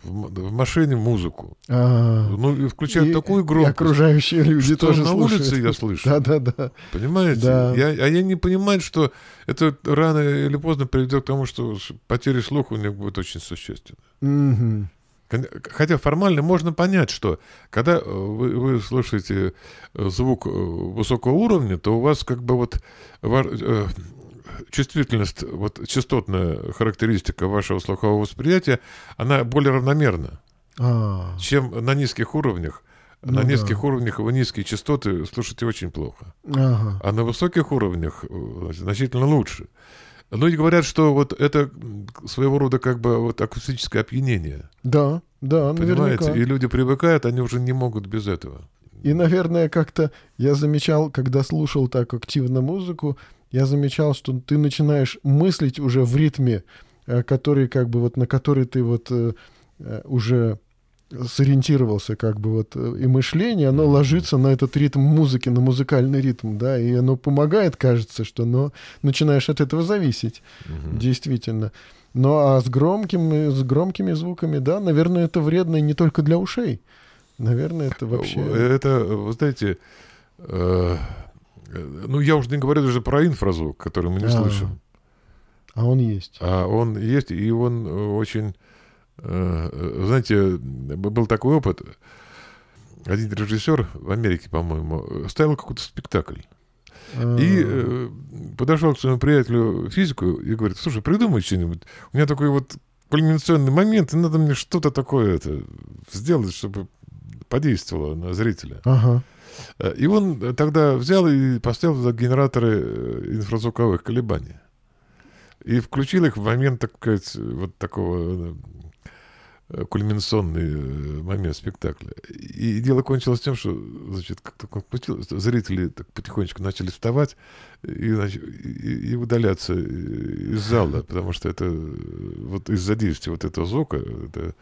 в машине музыку. А, ну, и включают и, такую громкость. И окружающие люди что тоже на слушают. улице я слышу. Да, да, да. Понимаете? Да. Я, а я не понимаю, что это рано или поздно приведет к тому, что потеря слуха у них будет очень существенна. Угу. Хотя формально можно понять, что когда вы, вы слушаете звук высокого уровня, то у вас как бы вот э, чувствительность, вот частотная характеристика вашего слухового восприятия, она более равномерна, а. чем на низких уровнях. Ну, на низких да. уровнях вы низкие частоты слушаете очень плохо. Ага. А на высоких уровнях э, значительно лучше. Ну и говорят, что вот это своего рода как бы вот акустическое опьянение. Да, да, Понимаете? Наверняка. И люди привыкают, они уже не могут без этого. И, наверное, как-то я замечал, когда слушал так активно музыку, я замечал, что ты начинаешь мыслить уже в ритме, э, который как бы вот на который ты вот э, э, уже сориентировался, как бы вот, и мышление, оно ложится на этот ритм музыки, на музыкальный ритм, да, и оно помогает, кажется, что, но начинаешь от этого зависеть, угу. действительно. Ну, а с громкими, с громкими звуками, да, наверное, это вредно и не только для ушей. Наверное, это вообще... Это, вы знаете, э, ну, я уже не говорю даже про инфразвук, который мы не а, слышим. А он есть. А он есть, и он очень Э, знаете, был такой опыт. Один режиссер в Америке, по-моему, ставил какой-то спектакль. И э, подошел к своему приятелю физику и говорит, слушай, придумай что-нибудь. У меня такой вот кульминационный момент, и надо мне что-то такое это сделать, чтобы подействовало на зрителя. Ага. Э, и он тогда взял и поставил туда генераторы э, инфразвуковых колебаний. И включил их в момент, так сказать, вот такого Э, кульминационный э, момент спектакля. И дело кончилось тем, что, значит, как только он зрители так потихонечку начали вставать и, и, и удаляться из зала, потому что это вот из-за действия вот этого звука, это,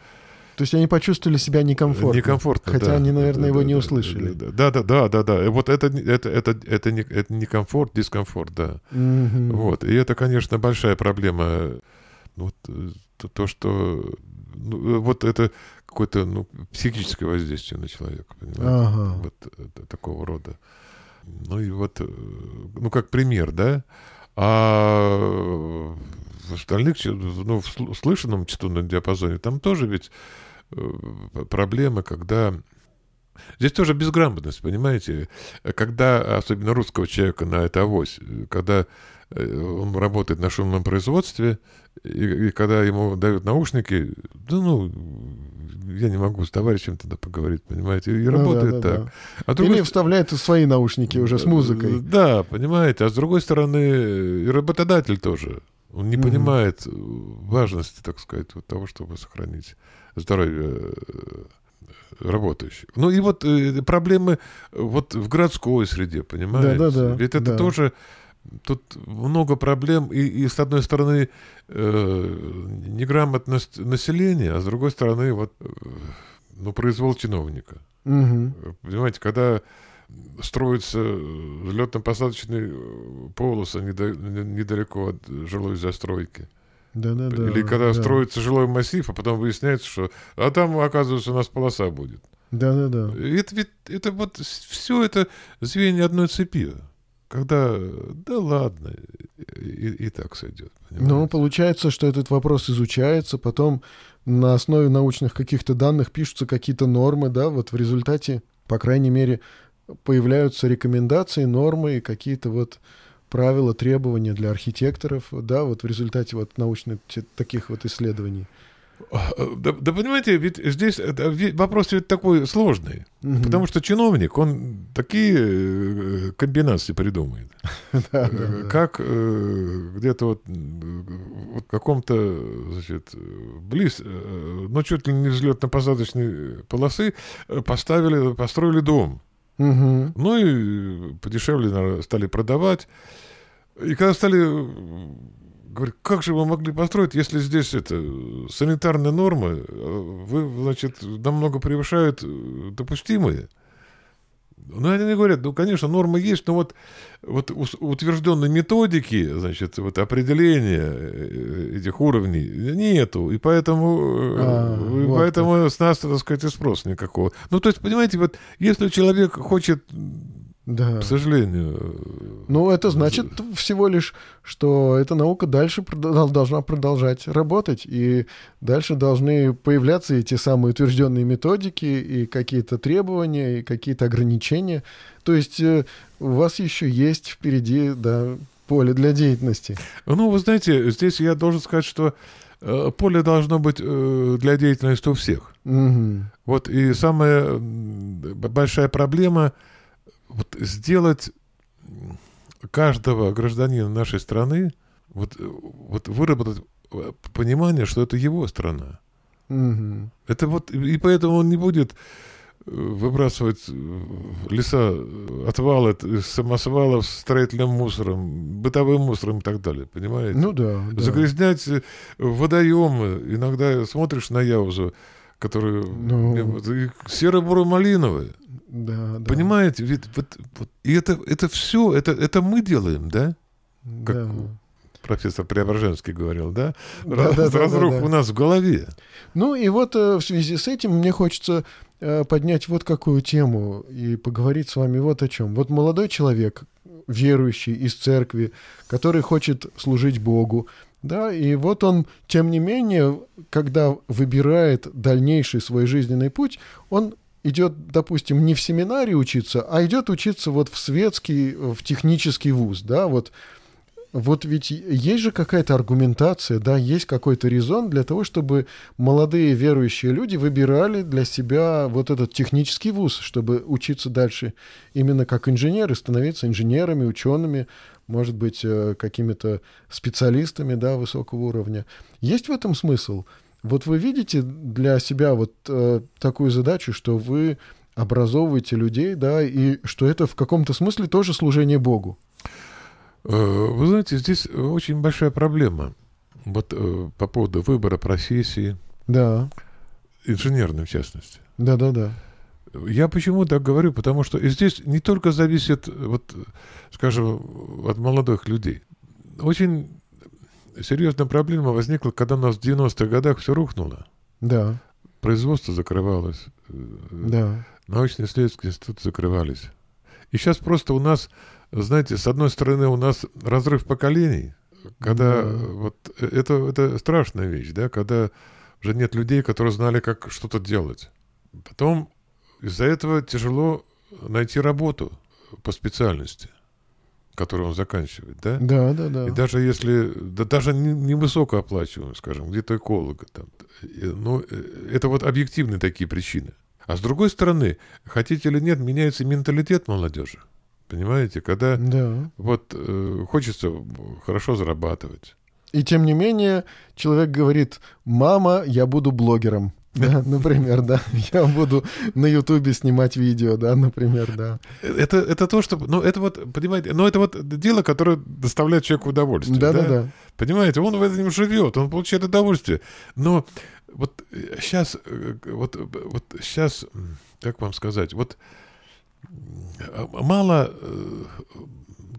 то есть они почувствовали себя некомфортно. Некомфортно, Хотя да, они, наверное, да, его да, не услышали. Да, да, да, да, да. Вот это, это, это, это, не, это не комфорт, дискомфорт, да. Mm-hmm. Вот. И это, конечно, большая проблема. Вот, э, то, что ну, э, вот это какое-то ну, психическое воздействие на человека, понимаете? Ага. Вот это, такого рода. Ну и вот, э, ну как пример, да? А в остальных, ну, в слышанном частотном диапазоне, там тоже ведь э, проблема, когда... Здесь тоже безграмотность, понимаете? Когда, особенно русского человека на это авось, когда он работает на шумном производстве, и, и когда ему дают наушники, да ну, я не могу с товарищем тогда поговорить, понимаете, и ну, работает да, да, так. Да. А другой... Или вставляет свои наушники уже с музыкой. Да, понимаете, а с другой стороны, и работодатель тоже. Он не mm-hmm. понимает важности, так сказать, вот того, чтобы сохранить здоровье э, работающих. Ну и вот э, проблемы вот в городской среде, понимаете? Да, да, да. Ведь это да. тоже тут много проблем, и, и с одной стороны э, неграмотность населения, а с другой стороны вот э, ну произвол чиновника. Угу. Понимаете, когда строится взлетно-посадочный полосы недалеко от жилой застройки. Да, да, да. Или когда да. строится жилой массив, а потом выясняется, что а там, оказывается, у нас полоса будет. Да, да, да. Это ведь это вот все это звенья одной цепи когда, да ладно, и, и так сойдет. Понимаете? Ну, получается, что этот вопрос изучается, потом на основе научных каких-то данных пишутся какие-то нормы, да, вот в результате, по крайней мере, появляются рекомендации, нормы и какие-то вот правила, требования для архитекторов, да, вот в результате вот научных таких вот исследований. Да, да понимаете, ведь здесь вопрос ведь такой сложный. Угу. Потому что чиновник, он такие э, комбинации придумает. Э, как э, где-то вот в каком-то, значит, близ, ну, чуть ли не взлетно-посадочной полосы поставили, построили дом. Ну и подешевле стали продавать. И когда стали Говорю, как же вы могли построить, если здесь это санитарные нормы, вы, значит, намного превышают допустимые? Ну, они говорят, ну, конечно, нормы есть, но вот, вот утвержденной методики, значит, вот определения э, этих уровней нету, и поэтому, а, и вот поэтому с нас, так сказать, и спрос никакого. Ну, то есть, понимаете, вот если человек хочет да. К сожалению. Ну, это значит всего лишь, что эта наука дальше должна продолжать работать, и дальше должны появляться эти самые утвержденные методики, и какие-то требования, и какие-то ограничения. То есть э, у вас еще есть впереди, да, поле для деятельности. Ну, вы знаете, здесь я должен сказать, что э, поле должно быть э, для деятельности у всех. Угу. Вот и самая большая проблема — вот сделать каждого гражданина нашей страны, вот, вот выработать э, понимание, что это его страна. Угу. Это вот, и поэтому он не будет э, выбрасывать э, леса, отвалы самосвалов строительным мусором, бытовым мусором и так далее, понимаете? Ну да. да. Загрязнять водоемы. Иногда смотришь на Яузу, который ну... серо-буро-малиновый. Да, да. Понимаете, ведь вот, вот, и это, это все, это, это мы делаем, да? Как да. профессор Преображенский говорил, да? да, Раз, да разрух да, да. у нас в голове. Ну и вот э, в связи с этим мне хочется э, поднять вот какую тему и поговорить с вами вот о чем. Вот молодой человек, верующий из церкви, который хочет служить Богу, Да, и вот он, тем не менее, когда выбирает дальнейший свой жизненный путь, он идет, допустим, не в семинарии учиться, а идет учиться вот в светский, в технический вуз, да, вот вот ведь есть же какая-то аргументация, да, есть какой-то резон для того, чтобы молодые верующие люди выбирали для себя вот этот технический вуз, чтобы учиться дальше именно как инженеры, становиться инженерами, учеными, может быть, э, какими-то специалистами, да, высокого уровня. Есть в этом смысл? Вот вы видите для себя вот э, такую задачу, что вы образовываете людей, да, и что это в каком-то смысле тоже служение Богу? Э, вы знаете, здесь очень большая проблема. Вот э, по поводу выбора профессии. Да. Инженерной, в частности. Да, да, да. Я почему так говорю? Потому что здесь не только зависит, вот, скажем, от молодых людей. Очень серьезная проблема возникла, когда у нас в 90-х годах все рухнуло. Да. Производство закрывалось. Э, да. Научно-исследовательские институты закрывались. И сейчас просто у нас знаете, с одной стороны, у нас разрыв поколений, когда да. вот э, это, это страшная вещь, да, когда уже нет людей, которые знали, как что-то делать. Потом из-за этого тяжело найти работу по специальности, которую он заканчивает, да? Да, да, да. И даже если, да даже не, не высокооплачиваемый, скажем, где-то эколога, там, ну, э, это вот объективные такие причины. А с другой стороны, хотите или нет, меняется менталитет молодежи. Понимаете, когда да. вот э, хочется хорошо зарабатывать. И тем не менее, человек говорит, мама, я буду блогером. Да, например, да. Я буду на Ютубе снимать видео, да, например, да. Это, это то, что... Ну, это вот, понимаете, ну, это вот дело, которое доставляет человеку удовольствие. Да, да, да. да. Понимаете, он в этом живет, он получает удовольствие. Но вот сейчас, э, вот, вот сейчас, как вам сказать, вот мало, э,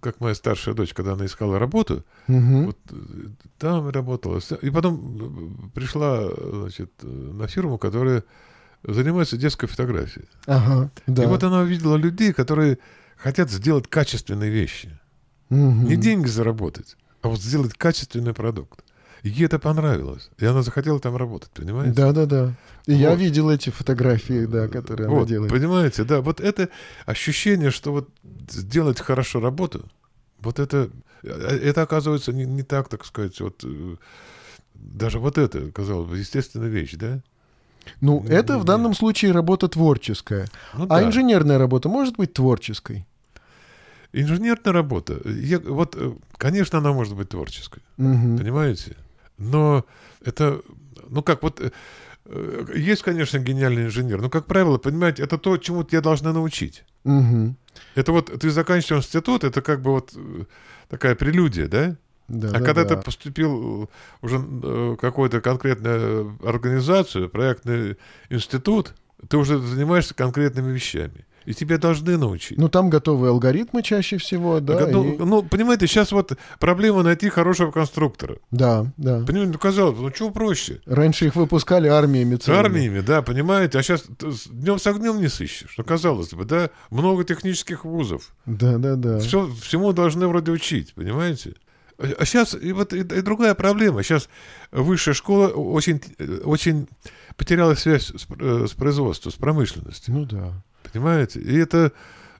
как моя старшая дочь, когда она искала работу, угу. вот, э, там работала. И потом э, пришла значит, на фирму, которая занимается детской фотографией. Ага, да. И вот она увидела людей, которые хотят сделать качественные вещи. Угу. Не деньги заработать, а вот сделать качественный продукт. Ей это понравилось. И она захотела там работать, понимаете? Да, да, да. И вот. я видел эти фотографии, да, которые вот, она делает. Понимаете, да. Вот это ощущение, что вот сделать хорошо работу, вот это, это оказывается не, не так, так сказать, вот э, даже вот это, казалось бы, естественная вещь, да? Ну, ну это в данном случае работа творческая. Ну, а да. инженерная работа может быть творческой? Инженерная работа, я, вот, э, конечно, она может быть творческой, угу. понимаете? Но это, ну как, вот э, есть, конечно, гениальный инженер, но, как правило, понимаете, это то, чему тебя должны научить. Угу. Это вот ты заканчиваешь институт, это как бы вот э, такая прелюдия, да? Да, а да, когда да. ты поступил уже в какую-то конкретную организацию, проектный институт, ты уже занимаешься конкретными вещами. И тебя должны научить. Ну, там готовые алгоритмы чаще всего, да. Ну, и... ну, понимаете, сейчас вот проблема найти хорошего конструктора. Да, да. Понимаете, ну, казалось бы, ну, чего проще? Раньше их выпускали армиями целыми. Армиями, да, понимаете. А сейчас днем с огнем не сыщешь. Ну, казалось бы, да, много технических вузов. Да, да, да. Все, всему должны вроде учить, понимаете? А сейчас и вот и, и другая проблема. Сейчас высшая школа очень, очень потеряла связь с, э, с производством, с промышленностью. Ну да. Понимаете? И это...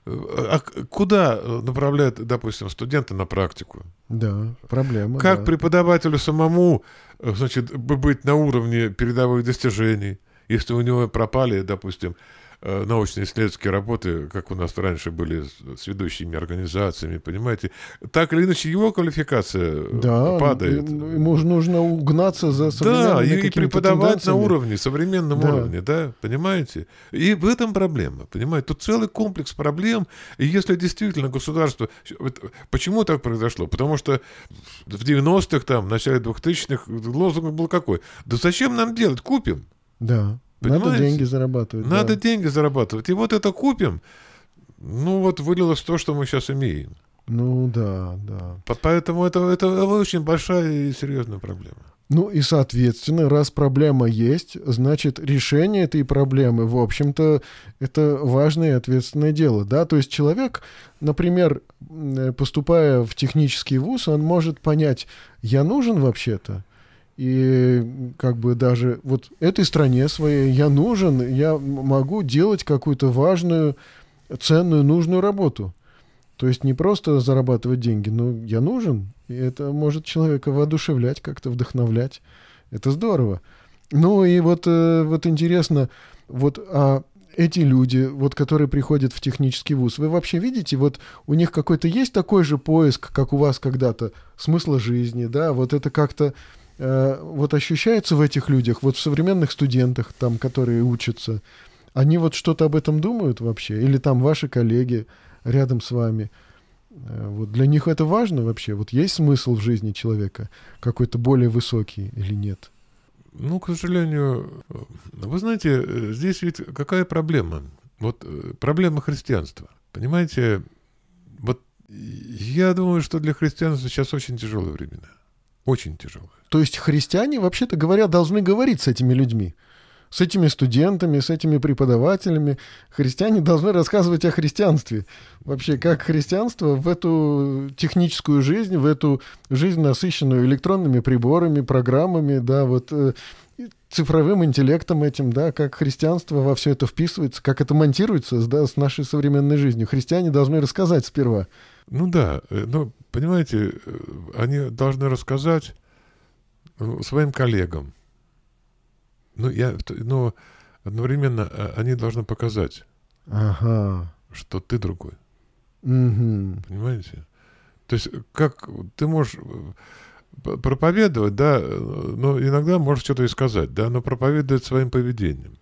Э, а куда направляют, допустим, студента на практику? Да, проблема. Как да. преподавателю самому, э, значит, быть на уровне передовых достижений, если у него пропали, допустим, Э, научно-исследовательские работы, как у нас раньше были с ведущими организациями, понимаете, так или иначе его квалификация э, да, падает. Ему нужно угнаться за Да, и преподавать на уровне, современном да. уровне, да, понимаете? И в этом проблема, понимаете? Тут целый комплекс проблем, и если действительно государство... Почему так произошло? Потому что в 90-х, там, в начале 2000-х лозунг был какой? Да зачем нам делать? Купим. Да. Понимаете? Надо деньги зарабатывать. Надо да. деньги зарабатывать. И вот это купим. Ну вот вылилось то, что мы сейчас имеем. Ну да, да. Поэтому это, это очень большая и серьезная проблема. Ну и, соответственно, раз проблема есть, значит, решение этой проблемы, в общем-то, это важное и ответственное дело, да? То есть человек, например, поступая в технический вуз, он может понять, я нужен вообще-то, и как бы даже вот этой стране своей я нужен, я могу делать какую-то важную, ценную, нужную работу. То есть не просто зарабатывать деньги, но я нужен, и это может человека воодушевлять, как-то вдохновлять. Это здорово. Ну и вот, э, вот интересно, вот а эти люди, вот, которые приходят в технический вуз, вы вообще видите, вот у них какой-то есть такой же поиск, как у вас когда-то, смысла жизни, да, вот это как-то э, вот ощущается в этих людях, вот в современных студентах, там, которые учатся, они вот что-то об этом думают вообще? Или там ваши коллеги, рядом с вами. Э, вот для них это важно вообще? Вот есть смысл в жизни человека какой-то более высокий или нет? Ну, к сожалению, вы знаете, э, здесь ведь какая проблема? Вот э, проблема христианства. Понимаете, вот я думаю, что для христианства сейчас очень тяжелые времена. Очень тяжелые. То есть христиане, вообще-то говоря, должны говорить с этими людьми? с этими студентами, с этими преподавателями. Христиане должны рассказывать о христианстве. Вообще, как христианство в эту техническую жизнь, в эту жизнь, насыщенную электронными приборами, программами, да, вот э, цифровым интеллектом этим, да, как христианство во все это вписывается, как это монтируется да, с нашей современной жизнью. Христиане должны рассказать сперва. Ну да, э, ну, понимаете, э, они должны рассказать ну, своим коллегам, ну, я, но одновременно они должны показать, ага. что ты другой. Угу. Понимаете? То есть, как ты можешь э, проповедовать, да, но иногда можешь что-то и сказать, да, но проповедовать своим поведением,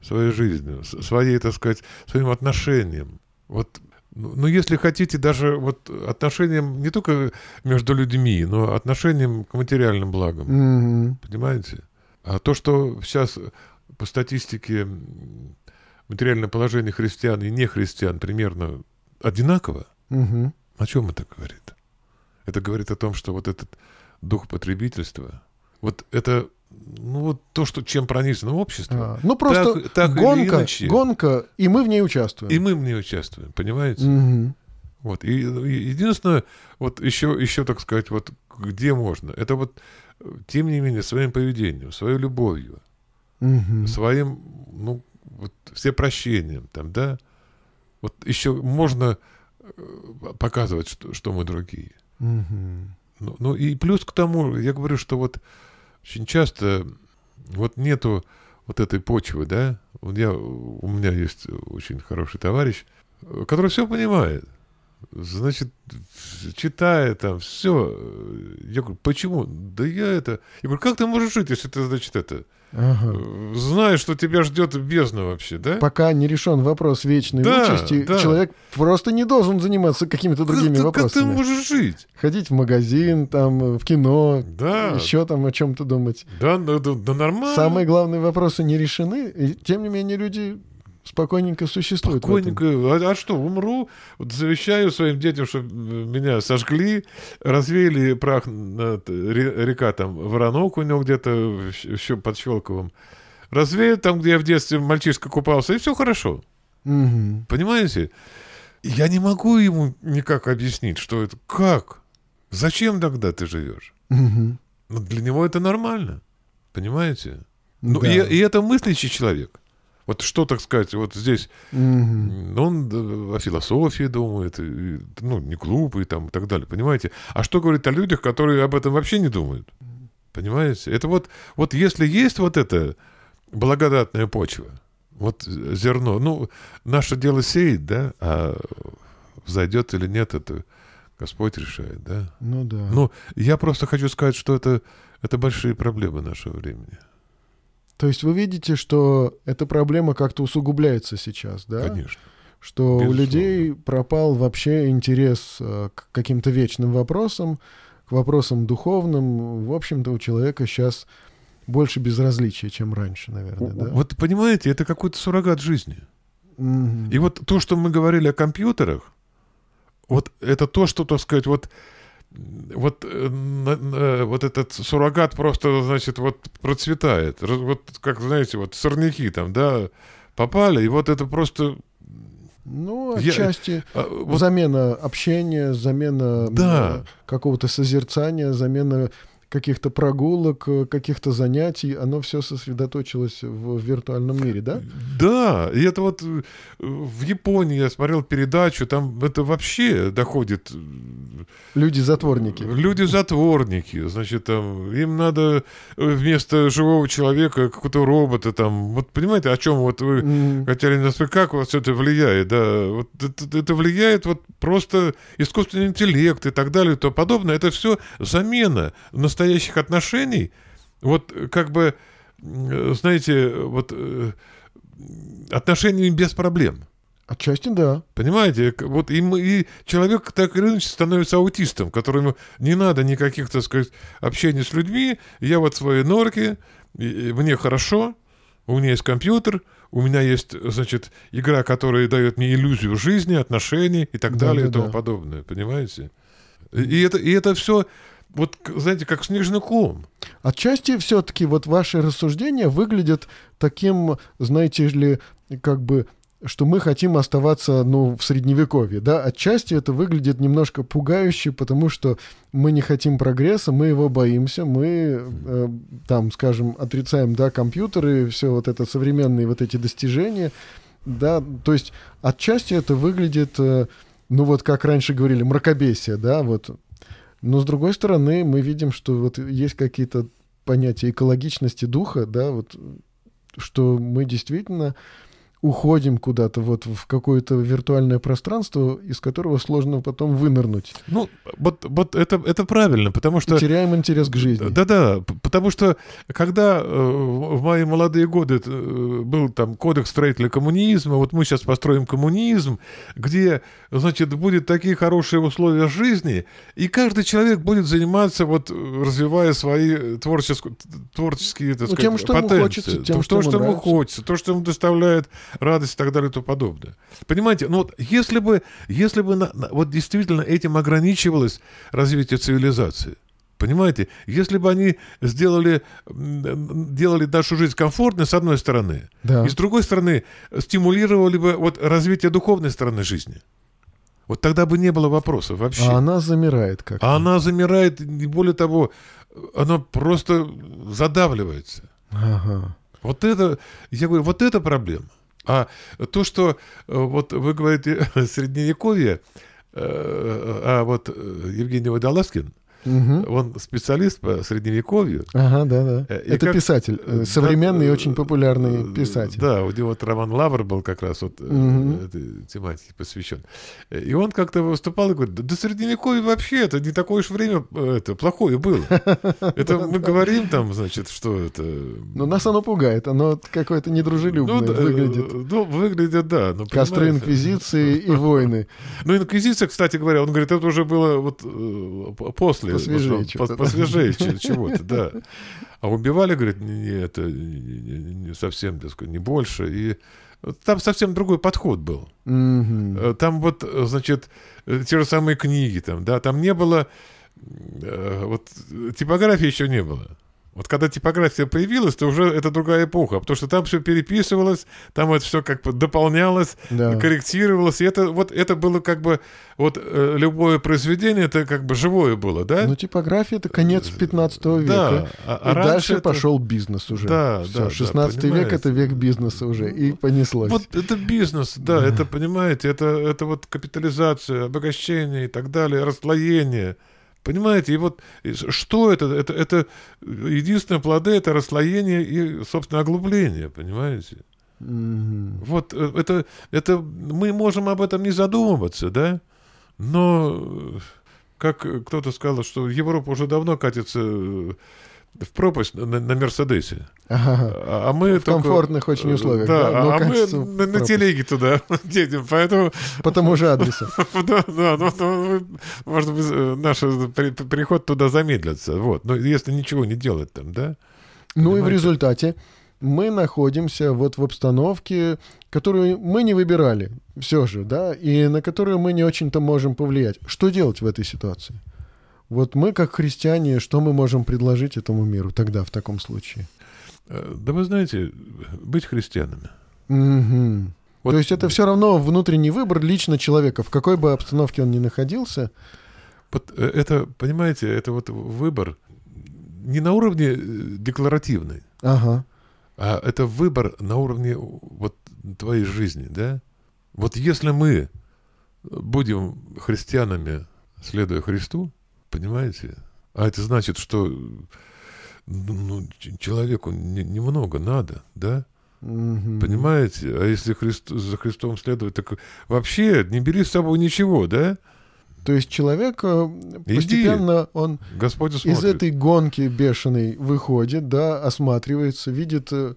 своей жизнью, своей, так сказать, своим отношением. Вот ну, ну, если хотите, даже вот отношением не только между людьми, но отношением к материальным благам. Mm-hmm. Понимаете? А то, что сейчас по статистике материальное положение христиан и нехристиан примерно одинаково, угу. о чем это говорит? Это говорит о том, что вот этот дух потребительства, вот это ну вот то, что чем пронизано общество. А, ну просто так, так гонка, иначе, гонка, и мы в ней участвуем. И мы в ней участвуем, понимаете? Угу. Вот и, и единственное, вот еще еще так сказать, вот где можно, это вот тем не менее, своим поведением, своей любовью, угу. своим, ну, вот, все прощением, там, да, вот еще можно э, показывать, что, что мы другие. Угу. Ну, ну и плюс к тому, я говорю, что вот очень часто вот нету вот этой почвы, да, я, у меня есть очень хороший товарищ, который все понимает. Значит, читая там все. Я говорю, почему? Да я это... Я говорю, как ты можешь жить, если ты, значит, это... Ага. Знаешь, что тебя ждет бездна вообще, да? Пока не решен вопрос вечной да, участи, да. человек просто не должен заниматься какими-то другими как, вопросами. Как ты можешь жить? Ходить в магазин, там, в кино, да. еще там о чем-то думать. Да, да, да, да нормально. Самые главные вопросы не решены, и тем не менее люди спокойненько существует. Спокойненько. А, а что, умру, вот завещаю своим детям, чтобы меня сожгли, развеяли прах над река там Воронок у него где-то еще под Щелковым. Развеют там, где я в детстве мальчишка купался, и все хорошо. Угу. Понимаете? Я не могу ему никак объяснить, что это. Как? Зачем тогда ты живешь? Угу. Но для него это нормально. Понимаете? Ну, да. и, и это мыслящий человек. Вот что, так сказать, вот здесь mm он о философии думает, ну, не глупый там и так далее, понимаете? А что говорит о людях, которые об этом вообще не думают? Понимаете? Это вот, вот если есть вот эта благодатная почва, вот зерно, ну, наше дело сеять, да, а взойдет или нет, это Господь решает, да? Ну да. Ну, я просто хочу сказать, что это, это большие проблемы нашего времени. То есть вы видите, что эта проблема как-то усугубляется сейчас, да? Конечно. Что Безусловно. у людей пропал вообще интерес э, к каким-то вечным вопросам, к вопросам духовным. В общем-то, у человека сейчас больше безразличия, чем раньше, наверное, да? Вот понимаете, это какой-то суррогат жизни. Mm-hmm. И вот то, что мы говорили о компьютерах, вот это то, что, так сказать, вот вот, э, вот этот суррогат просто, значит, вот процветает. Вот, как, знаете, вот сорняки там, да, попали, и вот это просто ну, отчасти Я, а, вот, замена общения, замена да. какого-то созерцания, замена каких-то прогулок, э, каких-то занятий, оно все сосредоточилось в виртуальном мире, да? Да, и это вот э, в Японии я смотрел передачу, там это вообще доходит... Э, Люди-затворники. Люди-затворники, значит, там им надо вместо живого человека какого-то робота там, вот понимаете, о чем вот вы mm. хотели нас как вот все это влияет, да, вот это, это влияет вот просто искусственный интеллект и так далее и тому подобное, это все замена настоящего настоящих отношений, вот как бы, знаете, вот э, отношениями без проблем. Отчасти да. Понимаете, вот и, мы, и человек так или иначе становится аутистом, которому не надо никаких, так сказать, общения с людьми. Я вот в своей норке, и мне хорошо, у меня есть компьютер, у меня есть, значит, игра, которая дает мне иллюзию жизни, отношений и так да, далее да, и тому да. подобное, понимаете? И это, и это все вот, знаете, как снежный ком. Отчасти все-таки вот ваши рассуждения выглядят таким, знаете ли, как бы что мы хотим оставаться, ну, в средневековье, да, отчасти это выглядит немножко пугающе, потому что мы не хотим прогресса, мы его боимся, мы, э, там, скажем, отрицаем, да, компьютеры, все вот это современные вот эти достижения, да, то есть отчасти это выглядит, э, ну, вот как раньше говорили, мракобесие, да, вот но с другой стороны, мы видим, что вот есть какие-то понятия экологичности духа, да, вот что мы действительно уходим куда-то вот в какое-то виртуальное пространство, из которого сложно потом вынырнуть. Ну, вот, вот это, это правильно, потому что... И теряем интерес к жизни. Да-да, потому что когда э, в мои молодые годы э, был там кодекс строителя коммунизма, вот мы сейчас построим коммунизм, где, значит, будет такие хорошие условия жизни, и каждый человек будет заниматься, вот, развивая свои творческие, творческие так ну, сказать, тем, что потенции. ему хочется, тем, то, что, что ему хочется, то, что ему доставляет радость и так далее и тому подобное. Понимаете, ну вот если бы, если бы на, на, вот действительно этим ограничивалось развитие цивилизации, Понимаете, если бы они сделали, делали нашу жизнь комфортной, с одной стороны, да. и с другой стороны, стимулировали бы вот развитие духовной стороны жизни. Вот тогда бы не было вопросов вообще. А она замирает как-то. А она замирает, и более того, она просто задавливается. Ага. Вот это, я говорю, вот это проблема. А то, что э, вот вы говорите средневековье, э, а вот э, Евгений Водолазкин, Угу. Он специалист по средневековью. Ага, да, да. И Это как... писатель, современный да, и очень популярный писатель. Да, у него вот роман Лавр был как раз вот угу. этой тематике посвящен. И он как-то выступал и говорит, да средневековье вообще это не такое уж время это плохое было. Это мы говорим там, значит, что это... Ну, нас оно пугает, оно какое-то недружелюбное ну, выглядит. Ну, выглядит, да. Костры инквизиции и войны. Ну, инквизиция, кстати говоря, он говорит, это уже было вот после посвежее чего-то. Посвежее чего-то, да. А убивали, говорит, не, это не совсем, не больше. И там совсем другой подход был. Mm-hmm. Там вот, значит, те же самые книги там, да, там не было, э, вот типографии еще не было. Вот когда типография появилась, то уже это другая эпоха, потому что там все переписывалось, там это все как бы дополнялось, да. корректировалось, и это вот это было как бы вот э, любое произведение это как бы живое было, да? Ну типография это конец 15 века, да, а, а и дальше это... пошел бизнес уже. Да, все, да. 16 да, век это век бизнеса уже и понеслось. Вот это бизнес, да, да. это понимаете, это это вот капитализация, обогащение и так далее, расслоение. Понимаете, и вот что это? Это, это единственные плоды это расслоение и, собственно, оглубление, понимаете? Mm-hmm. Вот э, это, это мы можем об этом не задумываться, да? Но как кто-то сказал, что Европа уже давно катится в пропасть на, на Мерседесе. Ага. А, а мы в только... комфортных очень условиях. Да, да а мы на, на телеге туда едем, поэтому... По тому же адресу. да, да, ну, ну, может быть, наш переход туда замедлится. Вот. Но если ничего не делать там, да? Ну и в результате мы находимся вот в обстановке, которую мы не выбирали, все же, да, и на которую мы не очень-то можем повлиять. Что делать в этой ситуации? Вот мы, как христиане, что мы можем предложить этому миру тогда, в таком случае? Э, да вы знаете, быть христианами. Угу. Вот. То есть это все равно внутренний выбор лично человека, в какой бы обстановке он ни находился. Вот э, это, понимаете, это вот выбор не на уровне э, декларативный. Ага. А это выбор на уровне вот твоей жизни, да? Вот если мы будем христианами, следуя Христу, понимаете, а это значит, что ну, человеку немного надо, да? Угу. Понимаете? А если Христ, за Христом следовать, так вообще не бери с собой ничего, да? То есть человек э, постепенно Иди. он Господь из этой гонки бешеной выходит, да, осматривается, видит э,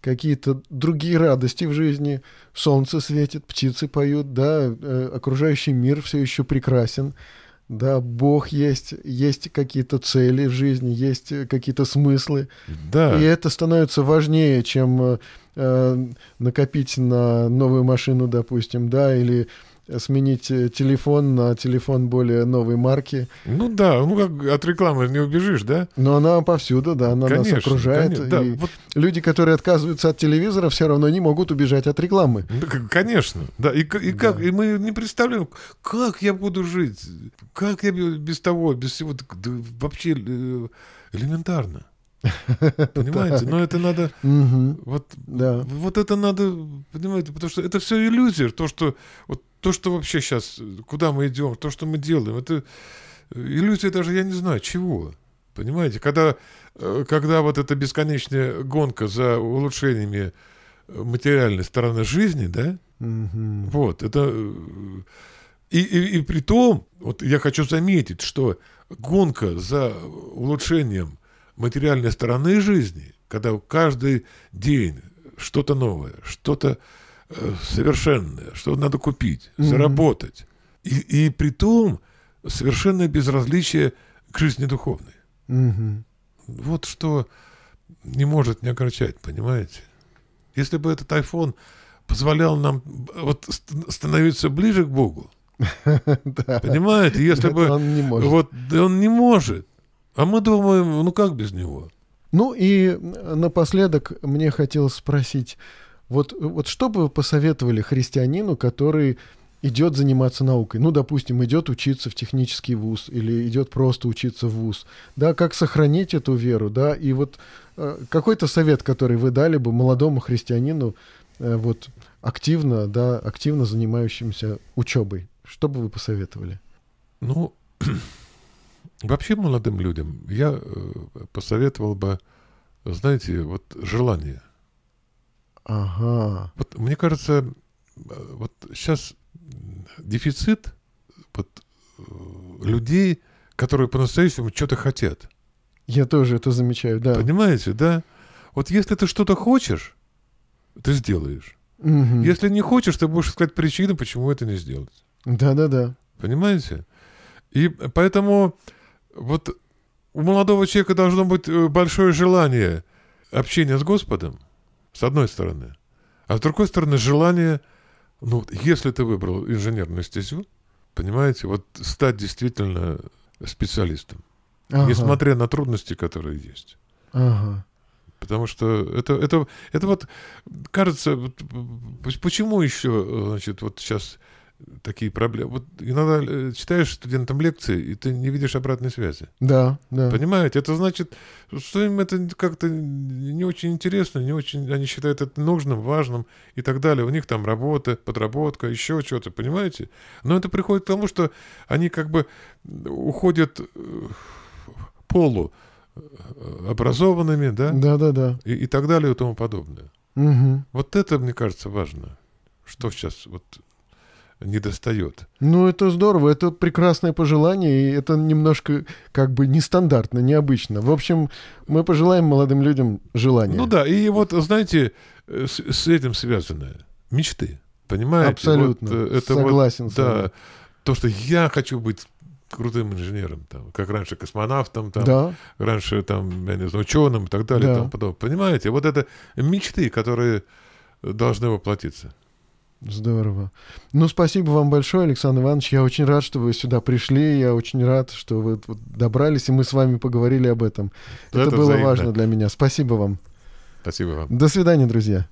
какие-то другие радости в жизни. Солнце светит, птицы поют, да, э, окружающий мир все еще прекрасен. Да, Бог есть, есть какие-то цели в жизни, есть какие-то смыслы. Да. И это становится важнее, чем э, накопить на новую машину, допустим, да, или сменить э, телефон на телефон более новой марки. Ну да, ну как от рекламы не убежишь, да? Но она повсюду, да, она конечно, нас окружает. Конечно, да, вот... Люди, которые отказываются от телевизора, все равно не могут убежать от рекламы. Конечно, да. И, и да. как? И мы не представляем, как я буду жить, как я без того, без всего, да, вообще э, элементарно. Понимаете? Но это надо... Вот, да. вот это надо, понимаете, потому что это все иллюзия. То, что, вот, то, что вообще сейчас, куда мы идем, то, что мы делаем, это иллюзия даже, я не знаю, чего. Понимаете? Когда, э, когда вот эта бесконечная гонка за улучшениями материальной стороны жизни, да, угу. вот, это... Э, и, и, и при том, вот я хочу заметить, что гонка за улучшением материальной стороны жизни, когда каждый день что-то новое, что-то э, совершенное, что надо купить, mm-hmm. заработать. И, и при том совершенное безразличие к жизни духовной. Mm-hmm. Вот что не может не огорчать, понимаете? Если бы этот iPhone позволял нам вот становиться ближе к Богу, понимаете, если бы вот он не может, а мы думаем, ну как без него? Ну и напоследок мне хотелось спросить, вот, вот что бы вы посоветовали христианину, который идет заниматься наукой? Ну, допустим, идет учиться в технический вуз или идет просто учиться в вуз. Да, как сохранить эту веру, да, и вот э, какой-то совет, который вы дали бы молодому христианину, э, вот активно, да, активно занимающимся учебой, что бы вы посоветовали? Ну, Вообще молодым людям я э, посоветовал бы, знаете, вот желание. Ага. Вот мне кажется, вот сейчас дефицит вот, э, людей, которые по-настоящему что-то хотят. Я тоже это замечаю, да. Понимаете, да? Вот если ты что-то хочешь, ты сделаешь. Угу. Если не хочешь, ты будешь искать причины, почему это не сделать. Да-да-да. Понимаете? И поэтому вот у молодого человека должно быть э, большое желание общения с Господом, с одной стороны. А с другой стороны, желание, ну, если ты выбрал инженерную стезю, понимаете, вот стать действительно специалистом. Ага. Несмотря на трудности, которые есть. Ага. Потому что это, это, это вот кажется, вот, почему еще, значит, вот сейчас такие проблемы. Вот иногда э, читаешь студентам лекции, и ты не видишь обратной связи. Да, да. Понимаете? Это значит, что им это как-то не очень интересно, не очень, они считают это нужным, важным и так далее. У них там работа, подработка, еще что-то, понимаете? Но это приходит к тому, что они как бы уходят э, полу э, образованными, да? Да, да, да. И, и так далее и тому подобное. Угу. Вот это, мне кажется, важно. Что сейчас вот не достает. Ну, это здорово, это прекрасное пожелание, и это немножко как бы нестандартно, необычно. В общем, мы пожелаем молодым людям желания. Ну да, и вот, знаете, с, с этим связаны мечты, понимаете? Абсолютно, вот, э, это согласен вот, Да, то, что я хочу быть крутым инженером, там, как раньше космонавтом, там, да. раньше там, я не знаю, ученым и так далее, да. там, подобное. Понимаете, вот это мечты, которые должны воплотиться. Здорово. Ну, спасибо вам большое, Александр Иванович. Я очень рад, что вы сюда пришли. Я очень рад, что вы добрались, и мы с вами поговорили об этом. Это, Это было взаимно. важно для меня. Спасибо вам. Спасибо вам. До свидания, друзья.